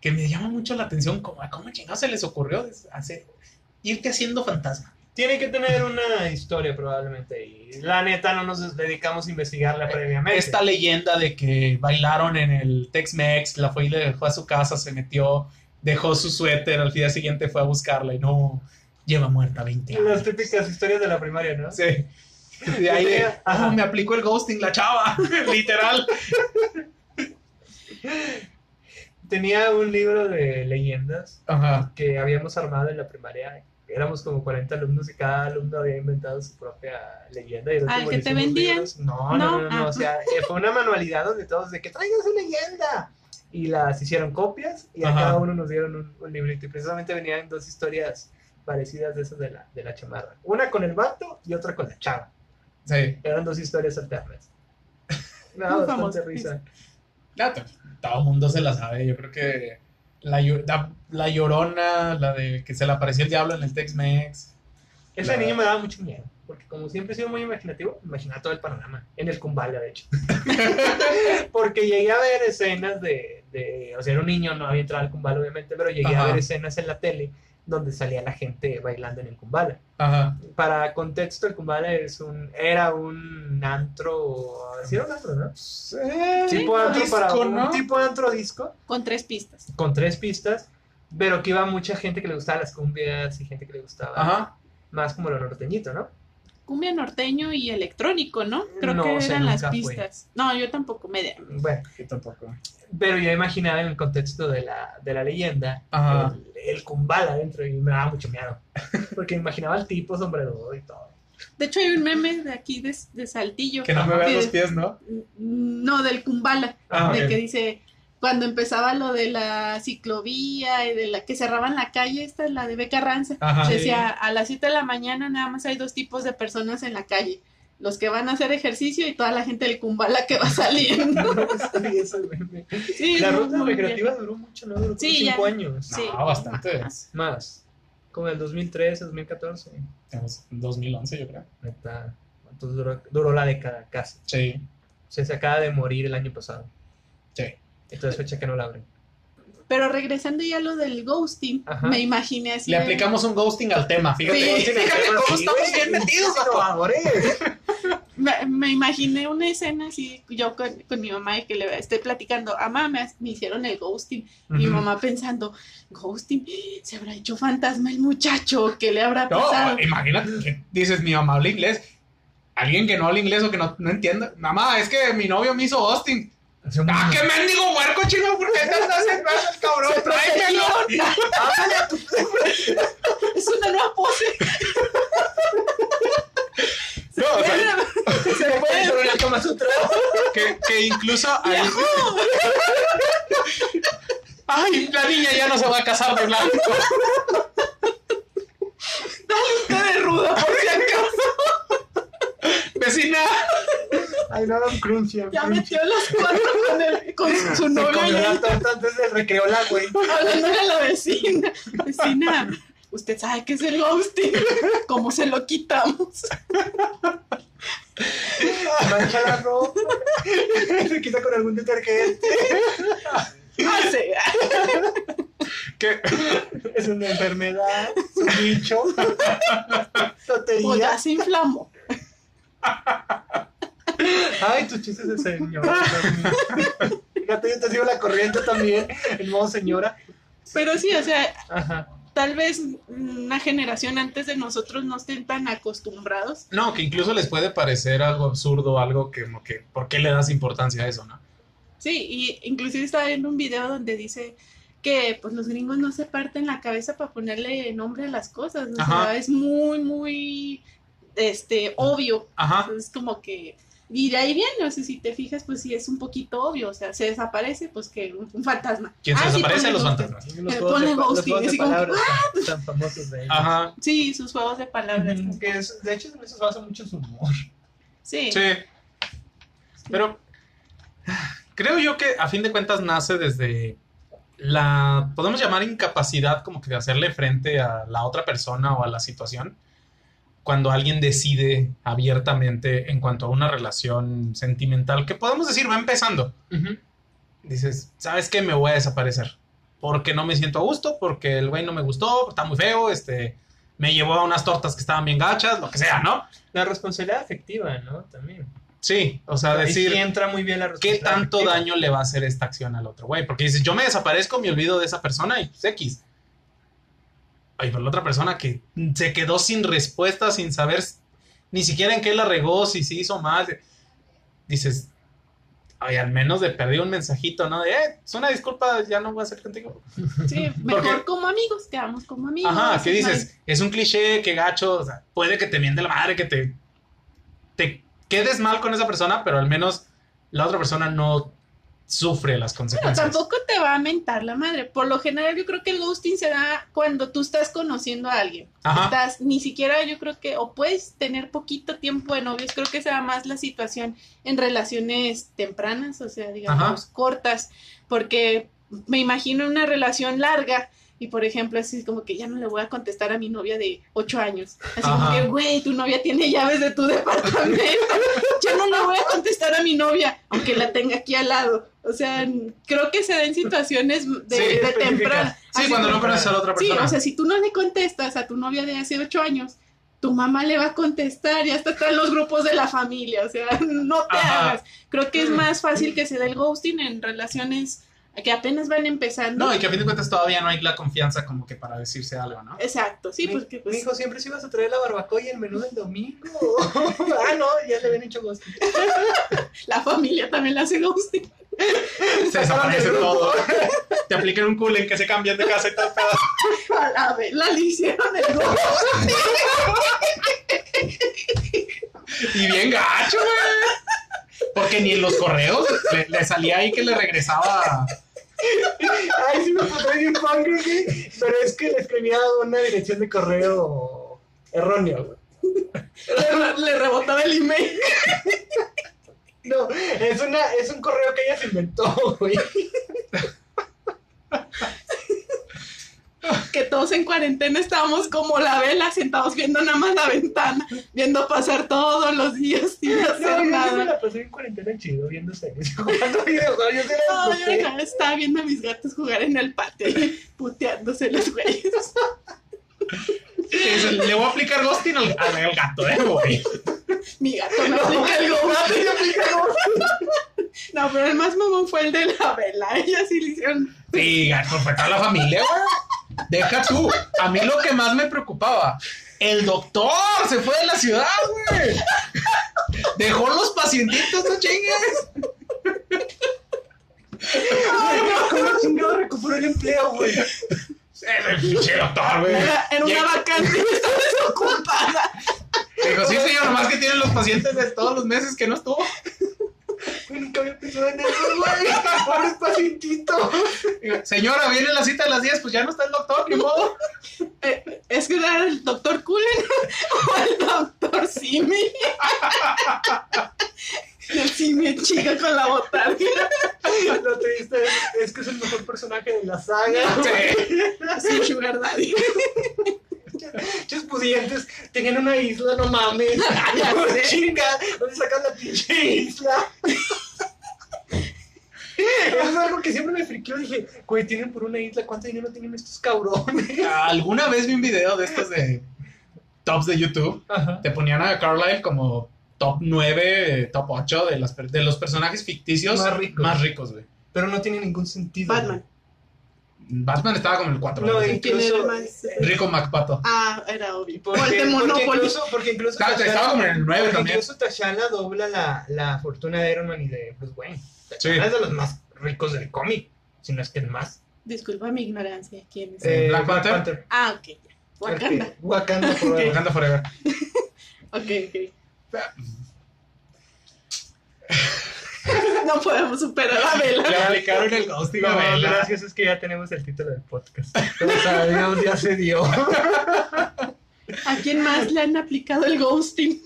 que me llama mucho la atención. Como, ¿Cómo chingados se les ocurrió hacer, irte haciendo fantasma?
Tiene que tener una historia probablemente y la neta no nos dedicamos a investigarla previamente.
Esta leyenda de que bailaron en el Tex-Mex, la fue y le dejó a su casa, se metió, dejó su suéter, al día siguiente fue a buscarla y no lleva muerta 20
Las
años.
típicas historias de la primaria, ¿no?
Sí. De ahí de. "Oh, me aplicó el ghosting la chava, literal.
tenía un libro de leyendas
Ajá.
que habíamos armado en la primaria. Éramos como 40 alumnos y cada alumno había inventado su propia leyenda. Y el
Ah,
último
¿el que te vendían?
No, no, no, no, no,
Ah.
O sea, eh, fue una manualidad donde todos de que traigan su leyenda. Y las hicieron copias y a
Ajá.
cada uno nos dieron un, un librito. Y precisamente venían dos historias parecidas de esas de la, de la chamarra. Una con el vato y otra con la chava.
Sí.
Eran dos historias alternas.
Muy
bastante risa.
To- todo el mundo se la sabe. Yo creo que la, la, la llorona, la de que se le apareció el diablo en el Tex-Mex.
Ese
La-
niño me daba mucho miedo, porque como siempre he sido muy imaginativo, imaginaba todo el panorama, en el Kumbala, de hecho. porque llegué a ver escenas de, de, o sea, era un niño, no había entrado al Kumbala obviamente, pero llegué
Ajá.
a ver escenas en la tele donde salía la gente bailando en el Kumbala.
Ajá.
Para contexto, el Kumbala es un, era un antro, ¿sí era un antro, no? tipo antro
disco,
para un
¿no?
tipo antro disco,
Con tres pistas.
con tres pistas, pero que iba mucha gente que le gustaba las cumbias y gente que le gustaba
Ajá.
más como lo norteñito, ¿no?
Cumbia norteño y electrónico, ¿no? Creo
No,
que
o sea,
eran las
fue.
pistas. No, yo tampoco me...
Bueno,
Yo tampoco.
Pero yo imaginaba en el contexto de la, de la leyenda
Ajá.
el, el Kumbala dentro y me daba mucho miedo. Porque imaginaba al tipo sombrero y todo.
De hecho, hay un meme de aquí de, de Saltillo.
Que no me vean los pies, ¿no?
No, del Kumbala.
Ah,
de que dice, cuando empezaba lo de la ciclovía y de la que cerraban la calle, esta es la de Beca Ranza.
Ajá.
Decía, a las 7 de la mañana nada más hay dos tipos de personas en la calle. Los que van a hacer ejercicio y toda la gente del Kumbala que va saliendo.
Sí, eso.
Sí,
la ruta recreativa
bien.
duró mucho, ¿no? Duró como
Sí,
cinco
ya.
años.
Sí,
No, bastante.
más.
Más. Como el 2013, 2014.
Tenemos 2011, yo creo.
Entonces duró, duró la década casi.
Sí.
O sea, se acaba de morir el año pasado.
Sí.
Entonces fecha que no la abren.
Pero regresando ya a lo del ghosting,
Ajá.
me imaginé así.
Le
de-
aplicamos un ghosting al tema. Fíjate,
Sí.
fíjate cómo estamos bien metidos,
por favor.
Me, me imaginé una escena así, yo con, con mi mamá, y que le estoy platicando, mamá, me, me hicieron el ghosting. Mi mamá pensando, ghosting, se habrá hecho fantasma el muchacho, ¿qué le habrá
No,
pasado?
imagínate que dices, mi mamá habla inglés. Alguien que no habla inglés o que no, no entienda. Mamá, es que mi novio me hizo ghosting. ¡Ah, qué mendigo huerco, chino! ¿Por qué te haces más el cabrón?
Se
¡Tráemelo!
es una nueva pose.
No, o sea,
Se puede sobre el Kama Sutra.
que, que incluso ahí... ¡Ay, la niña ya no se va a casar de blanco!
Dale té de ruda, por si acaso.
¡Vecina!
Ay, no, crunchy. un
Ya
crunchy.
metió los cuatro con, el, con su
Se
novio
comió
y
la torta antes del recreo la güey.
hablando a la vecina. Vecina, usted sabe que es el ghosting. ¿Cómo se lo quitamos?
Mancha la ropa. Se quita con algún detergente.
Hace.
Que,
Es una enfermedad. Es un bicho.
Pues
Lotería.
ya se inflamó.
Ay, tus chistes de señora. Fíjate, yo te sigo la corriente también. En modo señora.
Pero sí, o sea,
Ajá.
Tal vez una generación antes de nosotros no estén tan acostumbrados.
no, que incluso les puede parecer algo absurdo, algo que, como que, ¿por qué le das importancia a eso, no?
Sí, y inclusive estaba viendo un video donde dice que pues los gringos no se parten la cabeza para ponerle nombre a las cosas. O
Ajá.
sea, es muy, muy este obvio.
Ajá.
Es como que. Y de ahí viene, o sea, si te fijas, pues sí es un poquito obvio. O sea, se desaparece, pues que un, un fantasma.
¿Quién se
Ah, sí,
desaparece?
ponle
Los fantasmas.
Los
Eh,
los
ghosting,
juegos de
así como,
palabras tan, tan famosos de ellos.
Ajá.
Sí, sus juegos de palabras.
Que es, de hecho, eso se basa mucho en su humor.
Sí.
Sí. Pero creo yo que a fin de cuentas nace desde la, podemos llamar incapacidad como que de hacerle frente a la otra persona o a la situación cuando alguien decide abiertamente en cuanto a una relación sentimental que podemos decir va empezando. Dices, ¿sabes qué? Me voy a desaparecer. Porque no me siento a gusto, porque el güey no me gustó, está muy feo, este, me llevó a unas tortas que estaban bien gachas, lo que sea, ¿no?
La responsabilidad afectiva, ¿no? También.
Sí, o sea,
Ahí
decir,
sí entra muy bien la
¿qué tanto
afectiva.
daño le va a hacer esta acción al otro güey? Porque dices, yo me desaparezco, me olvido de esa persona y X. Oye, pero la otra persona que se quedó sin respuesta, sin saber ni siquiera en qué la regó, si se hizo mal. Dices, ay, al menos de perder un mensajito, ¿no? De, eh, es una disculpa, ya no voy a hacer contigo.
Sí, mejor
Porque-
como amigos, quedamos como amigos.
Ajá, ¿qué dices? Es un cliché, que gacho, o sea, puede que te miente la madre, que te, te quedes mal con esa persona, pero al menos la otra persona no sufre las
Pero
consecuencias.
tampoco te va a mentar la madre. Por lo general, yo creo que el ghosting se da cuando tú estás conociendo a alguien.
Ajá.
Estás, ni siquiera yo creo que, o puedes tener poquito tiempo de novios, creo que se da más la situación en relaciones tempranas, o sea, digamos, cortas, porque me imagino una relación larga. Y por ejemplo, así como que ya no le voy a contestar a mi novia de ocho años. Así como que, güey, tu novia tiene llaves de tu departamento. ya no le voy a contestar a mi novia, aunque la tenga aquí al lado. O sea, creo que se da en situaciones de,
Sí,
de temprana.
Sí,
Así
cuando no conoces a la otra
Sí,
persona.
o sea, si tú no le contestas a tu novia de hace ocho años, tu mamá le va a contestar y hasta están los grupos de la familia, o sea, no te
Ajá.
hagas. Creo que es más fácil que se dé el ghosting en relaciones que apenas van empezando.
no, y que a fin de cuentas todavía no hay la confianza como que para decirse algo, ¿no?
Exacto, sí,
Mi-
porque pues...
Mijo, siempre si ibas a traer la barbacoa y el menú del domingo. ah, no, ya le habían hecho ghosting.
La familia también le hace ghosting.
Se desaparece todo. Te aplican un culo en que se cambian de casa y tal pedo.
A la vela le hicieron el ghosting.
Y bien gacho, güey. Porque ni en los correos le, le salía ahí que le regresaba.
Ay, sí me puse bien güey. Pero es que le escribía una dirección de correo errónea, güey.
Le, le rebotaba el email.
No, es, una, es un correo que ella se inventó, güey.
Que todos en cuarentena estábamos como la vela, sentados viendo nada más la ventana, viendo pasar todos los días sin
No,
hacer
yo sí me
nada.
la pasé en cuarentena chido, viendo series, jugando videojuegos. Yo sí
No, yo estaba viendo a mis gatos jugar en el patio y puteándose los güeyes.
Dice, Le voy a aplicar ghosting al, al- al gato, eh, güey.
Mi gato me aplica el ghosting. No, pero el más mamón fue el de la vela. Ella sí le hicieron.
Sí, gato, fue toda la familia, güey. Deja tú. A mí lo que más me preocupaba, el doctor se fue de la ciudad, güey. Dejó los pacientitos, no chingues.
Ay, ¿Cómo chingado recuperó el empleo, güey?
El pinche doctor, güey.
En una vacante estaba desocupada.
Dijo, sí, señor, nomás que tienen los pacientes de todos los meses que no estuvo.
Güey, Nunca había pensado en eso, güey. Pobre pacientito.
Señora, viene la cita a las 10, pues ya no está el doctor, ni modo.
Eh, es que era el doctor Cullen o el doctor Simi. El Simi chica con la botarga.
Lo triste es, es que es el mejor personaje de la saga.
Sí.
Así, Sugar Daddy.
Muchos pudientes tenían una isla, no mames. Chinga, ¿dónde sacan la pinche isla? Es algo que siempre me friqueó. Dije, güey, tienen por una isla, ¿cuánto dinero tienen estos cabrones?
Alguna vez vi un video de estos de tops de YouTube.
Ajá.
Te ponían a Carlyle como top 9, top 8 de, las, de los personajes ficticios
Más ricos.
más ricos, güey.
Pero no tiene ningún sentido.
Batman.
Batman estaba como el 4.
No,
güey.
y-
¿Quién era
Incluso-
más?
Rico MacPato.
Ah, era obvio.
Porque,
o el de
porque
Monopoly.
incluso, porque incluso
Estaba- estaba como en el nueve
porque
también.
Incluso T'Challa dobla la, la fortuna de Iron Man y de Bruce Wayne.
Sí.
Es de los más ricos del cómic, si no es que el más.
Disculpa mi ignorancia. ¿Quién es?
Eh,
Black Panther.
Ah, ok. ya. Wakanda.
Wakanda forever.
Wakanda Forever.
Ok, ok. No podemos superar a
Le
Vela.
aplicaron el ghosting a
No,
Bella.
gracias, es que ya tenemos el título del podcast. O sea, Dios ya se dio.
¿A quién más le han aplicado el ghosting?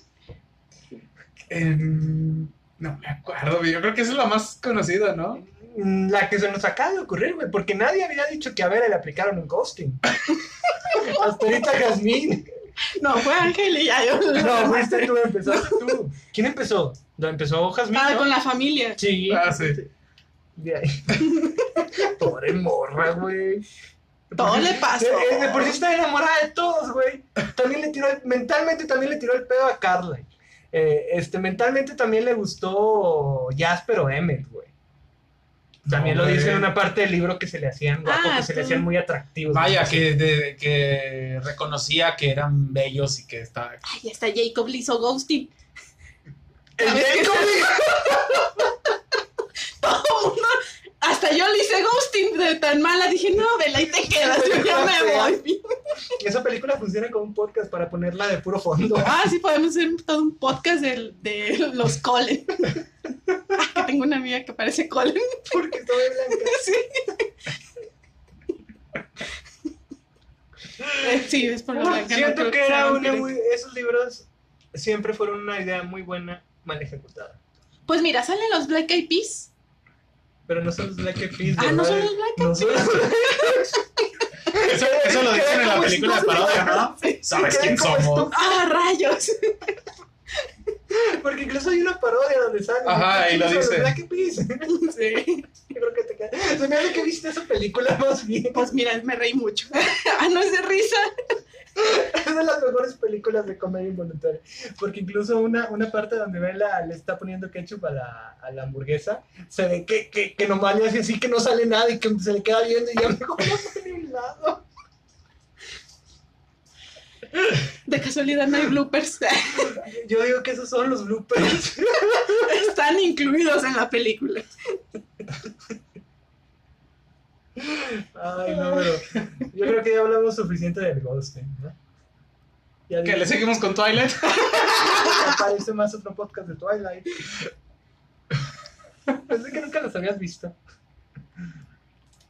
Em, no me acuerdo. Yo creo que esa es la más conocida, ¿no?
La que se nos acaba de ocurrir, güey, porque nadie había dicho que a Vera le aplicaron un ghosting. Hasta ahorita Jazmín.
No, fue Ángel y ya yo.
No, fuiste tú, empezaste tú. ¿Quién empezó? ¿Lo empezó Jazmín?
Ah,
¿no?
con la familia.
Sí.
Ah, sí.
De ahí. Pobre morra, güey.
Todo le pasó.
De, de por sí está enamorada de todos, güey. También le tiró, el- mentalmente también le tiró el pedo a Carla. Eh, este, mentalmente también le gustó Jasper o Emmett, güey. También
No,
lo dice en una parte del libro que se le hacían guapos,
Ah,
que se le hacían muy atractivos.
Vaya, que, de- que reconocía que eran bellos y que estaba.
Ay, hasta Jacob le hizo ghosting.
El
¿Sabes qué?
Jacob,
vi de tan mala, dije, no, vela y te quedas, yo ya me voy.
Esa película funciona como un podcast para ponerla de puro fondo.
Ah, sí, podemos hacer todo un podcast de, de los Colen. Ah, que tengo una amiga que parece Colen.
Porque está muy blanca.
Sí. Eh, Sí, es por lo blanca.
Siento que era una muy... Esos libros siempre fueron una idea muy buena, mal ejecutada.
Pues mira, salen los Black Eyed Peas.
Pero no son los Black Eyed Peas,
Ah, ¿no son los Black Eyed
los
Eso, eso lo dicen en la película de parodia, ¿no? ¿Sabes quién somos?
¡Ah, rayos!
Porque incluso hay una parodia donde sale.
Ajá, y lo dice.
Black Peas.
Sí.
Yo creo que te queda. Se me hace que viste esa película más bien.
Pues mira, me reí mucho. ah, no es de risa.
Es de las mejores películas de comedia involuntaria. Porque incluso una, una parte donde Bella le está poniendo ketchup a la, a la hamburguesa, se ve que, que, que nomás le hace así que no sale nada y que se le queda viendo y ya no está ni un lado.
De casualidad no hay bloopers.
Yo digo que esos son los bloopers.
Están incluidos en la película.
Ay, no, pero yo creo que ya hablamos suficiente del ghosting, ¿no? Ya
Que le seguimos con Twilight.
aparece más otro podcast de Twilight. Pensé que nunca los habías visto.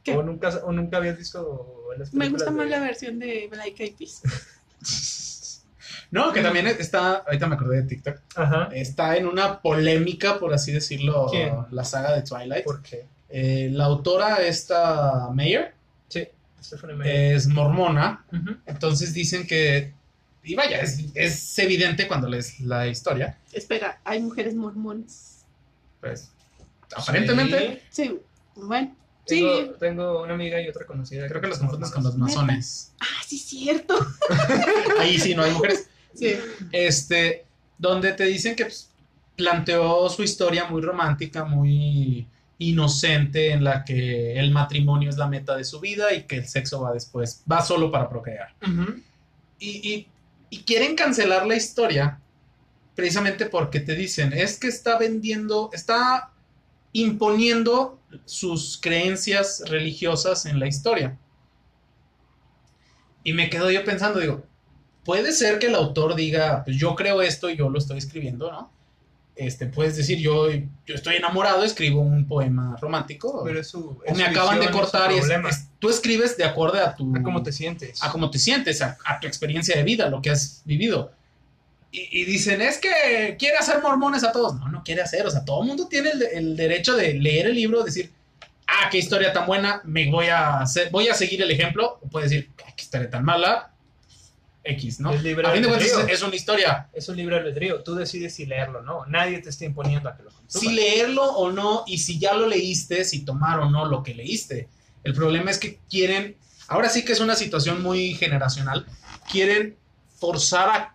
¿Qué?
O nunca, o nunca habías visto las
Me gusta
películas
más
de-
la versión de Black Eyed Peas.
No, que también está, ahorita me acordé de TikTok,
Ajá.
está en una polémica, por así decirlo,
¿Quién?
la saga de Twilight.
¿Por qué?
Eh, la autora, esta Mayer,
Sí, Stephanie
es mormona, entonces dicen que, y vaya, es, es evidente cuando lees la historia,
Espera, hay mujeres mormones.
pues aparentemente,
Sí.
Sí, bueno.
Tengo,
Sí.
tengo una amiga y otra conocida.
creo que los confundes con los masones.
Ah, sí, cierto.
Ahí sí no hay mujeres.
Sí.
este, donde te dicen que pues, planteó su historia muy romántica, muy inocente, en la que el matrimonio es la meta de su vida y que el sexo va después, va solo para procrear. Y, y- y quieren cancelar la historia precisamente porque te dicen, es que está vendiendo, está imponiendo sus creencias religiosas en la historia. Y me quedo yo pensando, digo, puede ser que el autor diga, pues yo creo esto y yo lo estoy escribiendo, ¿no? Este, puedes decir, yo, yo estoy enamorado, escribo un poema romántico,
Pero es su,
o
es
me
su
acaban de
visión, es
cortar y es- tú escribes de acuerdo a tu...
A cómo te sientes.
a cómo te sientes, a, a tu experiencia de vida, lo que has vivido. Y, y dicen, es que quiere hacer mormones a todos. No, no quiere hacer. O sea, todo el mundo tiene el, el derecho de leer el libro, decir, ah, qué historia tan buena, me voy a hacer, voy a seguir el ejemplo. O puede decir, "Ay, qué historia tan mala. X, ¿no?
Es libre
a fin de cuentas es una historia.
Es un libre albedrío. Tú decides si leerlo o no. Nadie te está imponiendo a que lo consumas.
Si leerlo o no, y si ya lo leíste, si tomar o no lo que leíste. El problema es que quieren, ahora sí que es una situación muy generacional, quieren forzar a,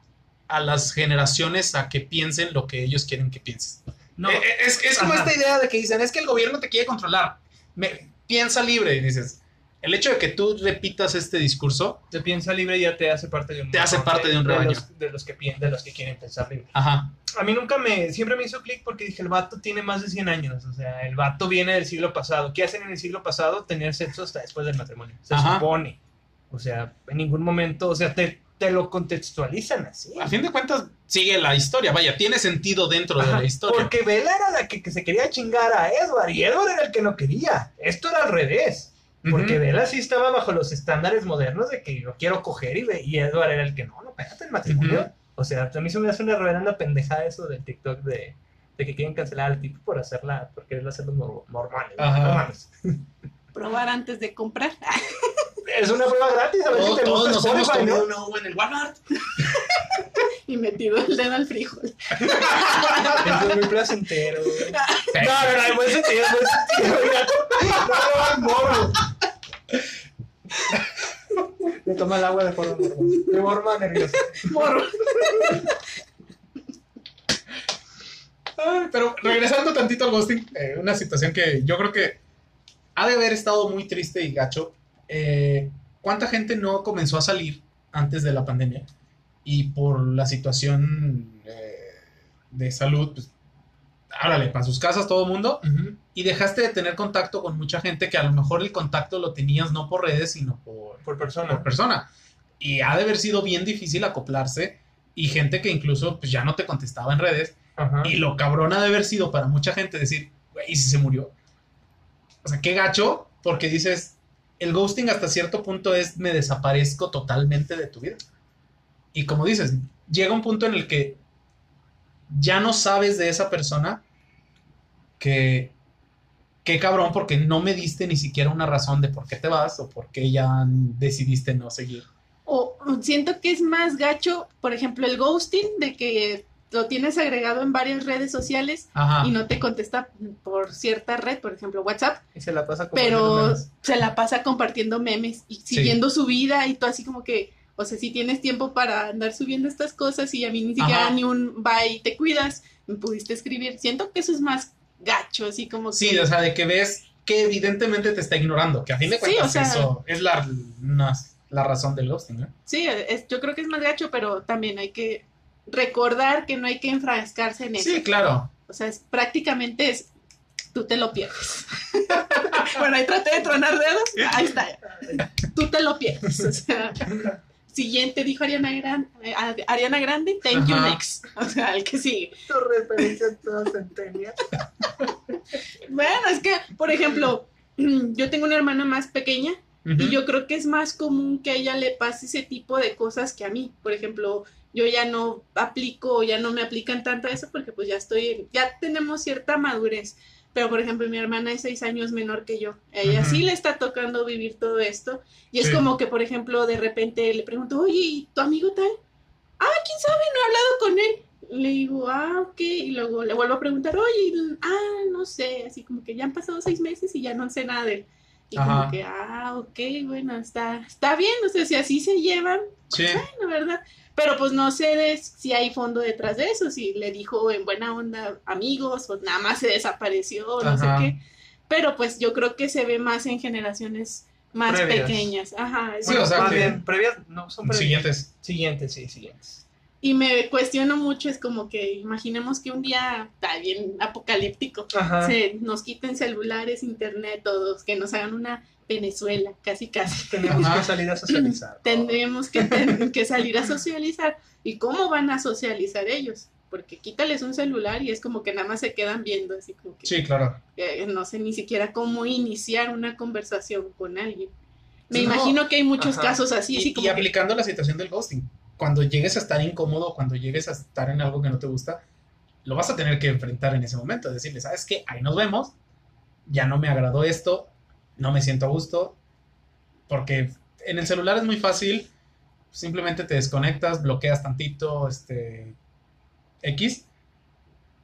a las generaciones a que piensen lo que ellos quieren que pienses.
No,
Eh, eh, es, es como
Ajá.
esta idea de que dicen, es que el gobierno te quiere controlar. Me- piensa libre, y dices, el hecho de que tú repitas este discurso,
te piensa libre ya te hace parte de un
Te hace parte de un
de
rebaño.
los, de los que de los que quieren pensar libre.
ajá,
A mí nunca me, siempre me hizo clic porque dije, el vato tiene más de 100 años, o sea, el vato viene del siglo pasado. ¿Qué hacen en el siglo pasado? Tener sexo hasta después del matrimonio. Se
Ajá.
supone. O sea, en ningún momento, o sea, te, te lo contextualizan así.
a fin de cuentas sigue la historia, vaya, tiene sentido dentro de la historia.
Porque Bella era la que, que se quería chingar a Edward y Edward era el que no quería. Esto era al revés. Porque
Ujú.
Bella sí estaba bajo los estándares modernos de que yo quiero coger y, y Edward era el que no, no, espérate el matrimonio. O sea, a mí se me hace una reverenda pendejada eso del TikTok de, de que quieren cancelar al tipo por hacerla, por querer hacer los mor- mormones. mames.
Probar antes de comprar.
Es una prueba gratis, a ver
Todos,
si te
todos
gusta
nos hemos
¿no?
en el Walmart.
y metido el dedo al frijol.
Eso es muy placentero. güey. No, no, no, en buen sentido, en buen sentido. No, no, morro. Le toma el agua de forma normal. De forma nerviosa.
Morro.
Ay, Pero regresando tantito al ghosting, eh, una situación que yo creo que ha de haber estado muy triste y gacho. Eh, ¿Cuánta gente no comenzó a salir antes de la pandemia? Y por la situación eh, de salud, pues, háblale, para sus casas todo el mundo. y dejaste de tener contacto con mucha gente que a lo mejor el contacto lo tenías no por redes, sino por,
Por persona.
por persona. Y ha de haber sido bien difícil acoplarse y gente que incluso pues, ya no te contestaba en redes. Y lo cabrón ha de haber sido para mucha gente decir, güey, ¿y si se murió? O sea, qué gacho, porque dices, el ghosting hasta cierto punto es me desaparezco totalmente de tu vida. Y como dices, llega un punto en el que ya no sabes de esa persona que qué cabrón porque no me diste ni siquiera una razón de por qué te vas o por qué ya decidiste no seguir.
O siento que es más gacho, por ejemplo, el ghosting, de que lo tienes agregado en varias redes sociales
Ajá.
y no te contesta por cierta red, por ejemplo, WhatsApp,
Y se la pasa compartiendo
pero
memes.
se la pasa compartiendo memes y siguiendo su vida y tú así como que, o sea, si tienes tiempo para andar subiendo estas cosas y a mí ni siquiera
Ajá.
ni un bye te cuidas, me pudiste escribir. Siento que eso es más gacho, así como
Sí,
que...
o sea, de que ves que evidentemente te está ignorando, que a fin de
Sí,
cuentas
o sea-
eso es la, la razón del ghosting, ¿no?
Sí, es- yo creo que es más gacho, pero también hay que recordar que no hay que enfrascarse en eso.
Sí, claro.
O sea, es, prácticamente es, tú te lo pierdes. bueno, ahí traté de tronar dedos, ahí está. Tú te lo pierdes. O sea, siguiente dijo Ariana Grande, Ariana Grande, thank you next. O sea, el que sigue.
Tu referencia toda centenia.
Bueno, es que, por ejemplo, yo tengo una hermana más pequeña Y yo creo que es más común que a ella le pase ese tipo de cosas que a mí. Por ejemplo, yo ya no aplico, ya no me aplican tanto eso porque pues ya estoy, ya tenemos cierta madurez. Pero por ejemplo, mi hermana es seis años menor que yo. A ella sí le está tocando vivir todo esto. Y es como que, por ejemplo, de repente le pregunto, oye, ¿y tu amigo tal? Ah, quién sabe, no he hablado con él. Le digo, ah, ok. Y luego le vuelvo a preguntar, oye, ah, no sé. Así como que ya han pasado seis meses y ya no sé nada de él. Y
Ajá.
como que, ah, ok, bueno, está, está bien, o sea, si así se llevan,
Sí.
la verdad. Pero pues no sé de si hay fondo detrás de eso, si le dijo en buena onda amigos o nada más se desapareció, no
Ajá.
sé qué. Pero pues yo creo que se ve más en generaciones más
Previas.
pequeñas. Ajá. es-
Sí, o sea,
más
que-
bien, previas, no, son previas.
Siguientes.
Siguientes, sí, siguientes.
Y me cuestiono mucho, es como que imaginemos que un día está bien apocalíptico. Se nos quiten celulares, internet, todos, que nos hagan una Venezuela, casi casi.
Tenemos
Ajá.
que salir a socializar.
tendremos que, ten- que salir a socializar. ¿Y cómo van a socializar ellos? Porque quítales un celular y es como que nada más se quedan viendo, así como que
Sí, claro.
eh, no sé ni siquiera cómo iniciar una conversación con alguien. Me
No.
imagino que hay muchos
Ajá.
casos así, así
Y,
como
y
que-
aplicando la situación del ghosting. Cuando llegues a estar incómodo, cuando llegues a estar en algo que no te gusta, lo vas a tener que enfrentar en ese momento. Decirle, ¿sabes qué? Ahí nos vemos. Ya no me agradó esto. No me siento a gusto. Porque en el celular es muy fácil. Simplemente te desconectas, bloqueas tantito, este. X.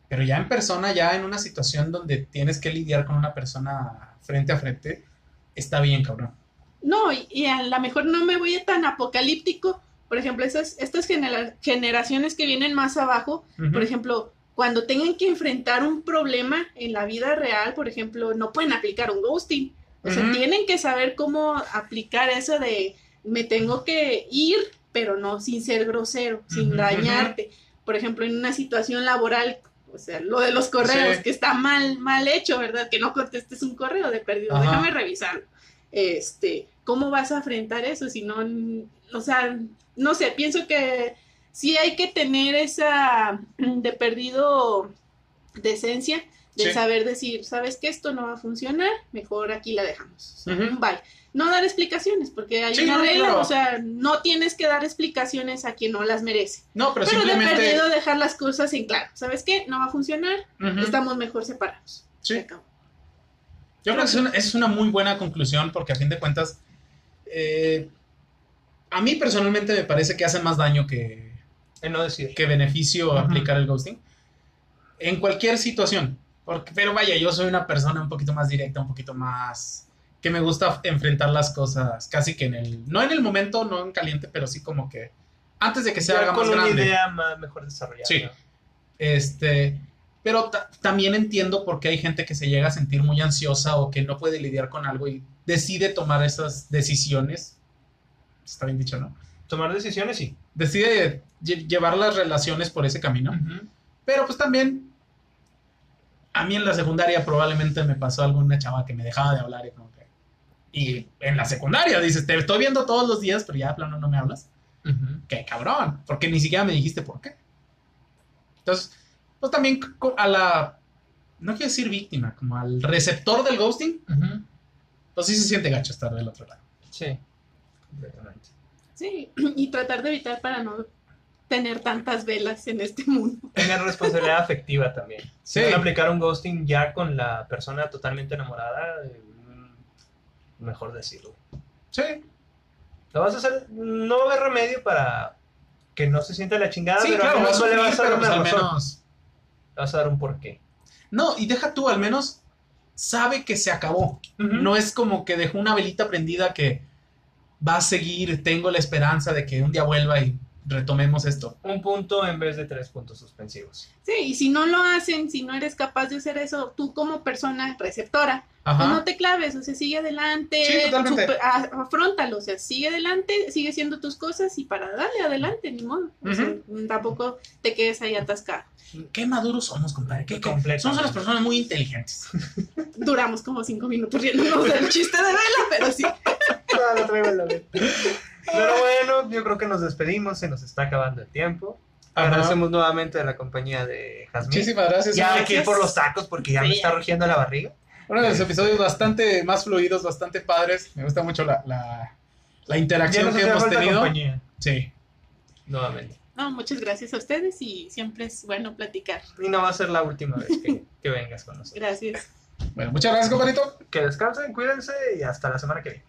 Pero ya en persona, ya en una situación donde tienes que lidiar con una persona frente a frente, está bien, cabrón.
No, y, a lo mejor no me voy tan apocalíptico. Por ejemplo, esas, estas genera- generaciones que vienen más abajo, por ejemplo, cuando tengan que enfrentar un problema en la vida real, por ejemplo, no pueden aplicar un ghosting. O sea, tienen que saber cómo aplicar eso de me tengo que ir, pero no sin ser grosero, sin
Ujú,
dañarte. Por ejemplo, en una situación laboral, o sea, lo de los correos,
Sí.
que está mal, mal hecho, ¿verdad? Que no contestes un correo de perdido,
Ajá.
déjame revisarlo. Este, ¿cómo vas a enfrentar eso si no, o sea, no sé, pienso que sí hay que tener esa de perdido decencia de
Sí.
saber decir, sabes que esto no va a funcionar, mejor aquí la dejamos.
Ujú.
Bye. No dar explicaciones, porque hay
Sí,
una
no,
regla,
claro.
o sea, no tienes que dar explicaciones a quien no las merece.
No, pero,
Pero, de perdido dejar las cosas en claro. ¿Sabes qué? No va a funcionar, estamos mejor separados.
Sí.
Se.
Yo creo que es una, es una muy buena conclusión porque a fin de cuentas, eh, a mí personalmente me parece que hace más daño que,
En no decir.
que beneficio aplicar el ghosting. En cualquier situación. Porque, pero vaya, yo soy una persona un poquito más directa, un poquito más... que me gusta enfrentar las cosas casi que en el... No en el momento, no en caliente, pero sí como que antes de que se
Ya
haga
con
más
una
grande.
idea más, mejor desarrollada.
Sí. Este, pero ta- también entiendo por qué hay gente que se llega a sentir muy ansiosa o que no puede lidiar con algo y decide tomar esas decisiones. Está bien dicho, ¿no?
Tomar decisiones, sí.
Decide lle- llevar las relaciones por ese camino. Pero pues también A mí en la secundaria probablemente me pasó algo una chava que me dejaba de hablar y como que... Y en la secundaria dices, te estoy viendo todos los días, pero ya de plano no me hablas. Qué cabrón, porque ni siquiera me dijiste por qué. Entonces, pues también a la, no quiero decir víctima, como al receptor del ghosting, pues sí se siente gacho estar del otro lado.
Sí, completamente.
Sí, y tratar de evitar para no tener tantas velas en este mundo.
Tengan responsabilidad afectiva también. Si
Sí.
van a aplicar un ghosting ya con la persona totalmente enamorada, mm, mejor decirlo.
Sí,
Lo vas a hacer, no va a haber remedio para que no se sienta la chingada,
sí
pero
claro,
menos le vas a dar
pues
una
al
razón.
menos...
Le vas a dar un porqué.
No, y deja tú, al menos sabe que se acabó. No es como que dejó una velita prendida que va a seguir, tengo la esperanza de que un día vuelva y retomemos esto.
Un punto en vez de tres puntos suspensivos.
Sí, y si no lo hacen, si no eres capaz de hacer eso, tú como persona receptora, pues no te claves, o sea, sigue adelante,
Sí, totalmente.
super- a- afróntalo, o sea, sigue adelante, sigue haciendo tus cosas y para darle adelante, ni modo. O sea, tampoco te quedes ahí atascada.
Qué maduros somos, compadre. Qué,
Completamente.
Somos unas personas muy inteligentes.
Duramos como cinco minutos riéndonos del chiste de vela, pero sí.
Traigo la mente. Pero bueno, yo creo que nos despedimos, se nos está acabando el tiempo.
Ajá.
Agradecemos nuevamente a la compañía de Jazmín.
Muchísimas gracias.
Ya
gracias.
ir por los tacos porque ya me está rugiendo la barriga.
Uno de los episodios bastante más fluidos, bastante padres. Me gusta mucho la, la, la interacción que hemos tenido.
compañía.
Sí.
Nuevamente.
No, muchas gracias a ustedes y siempre es bueno platicar.
Y no va a ser la última vez que, que vengas con nosotros.
Gracias.
Bueno, muchas gracias, compadrito.
Que descansen, cuídense y hasta la semana que viene.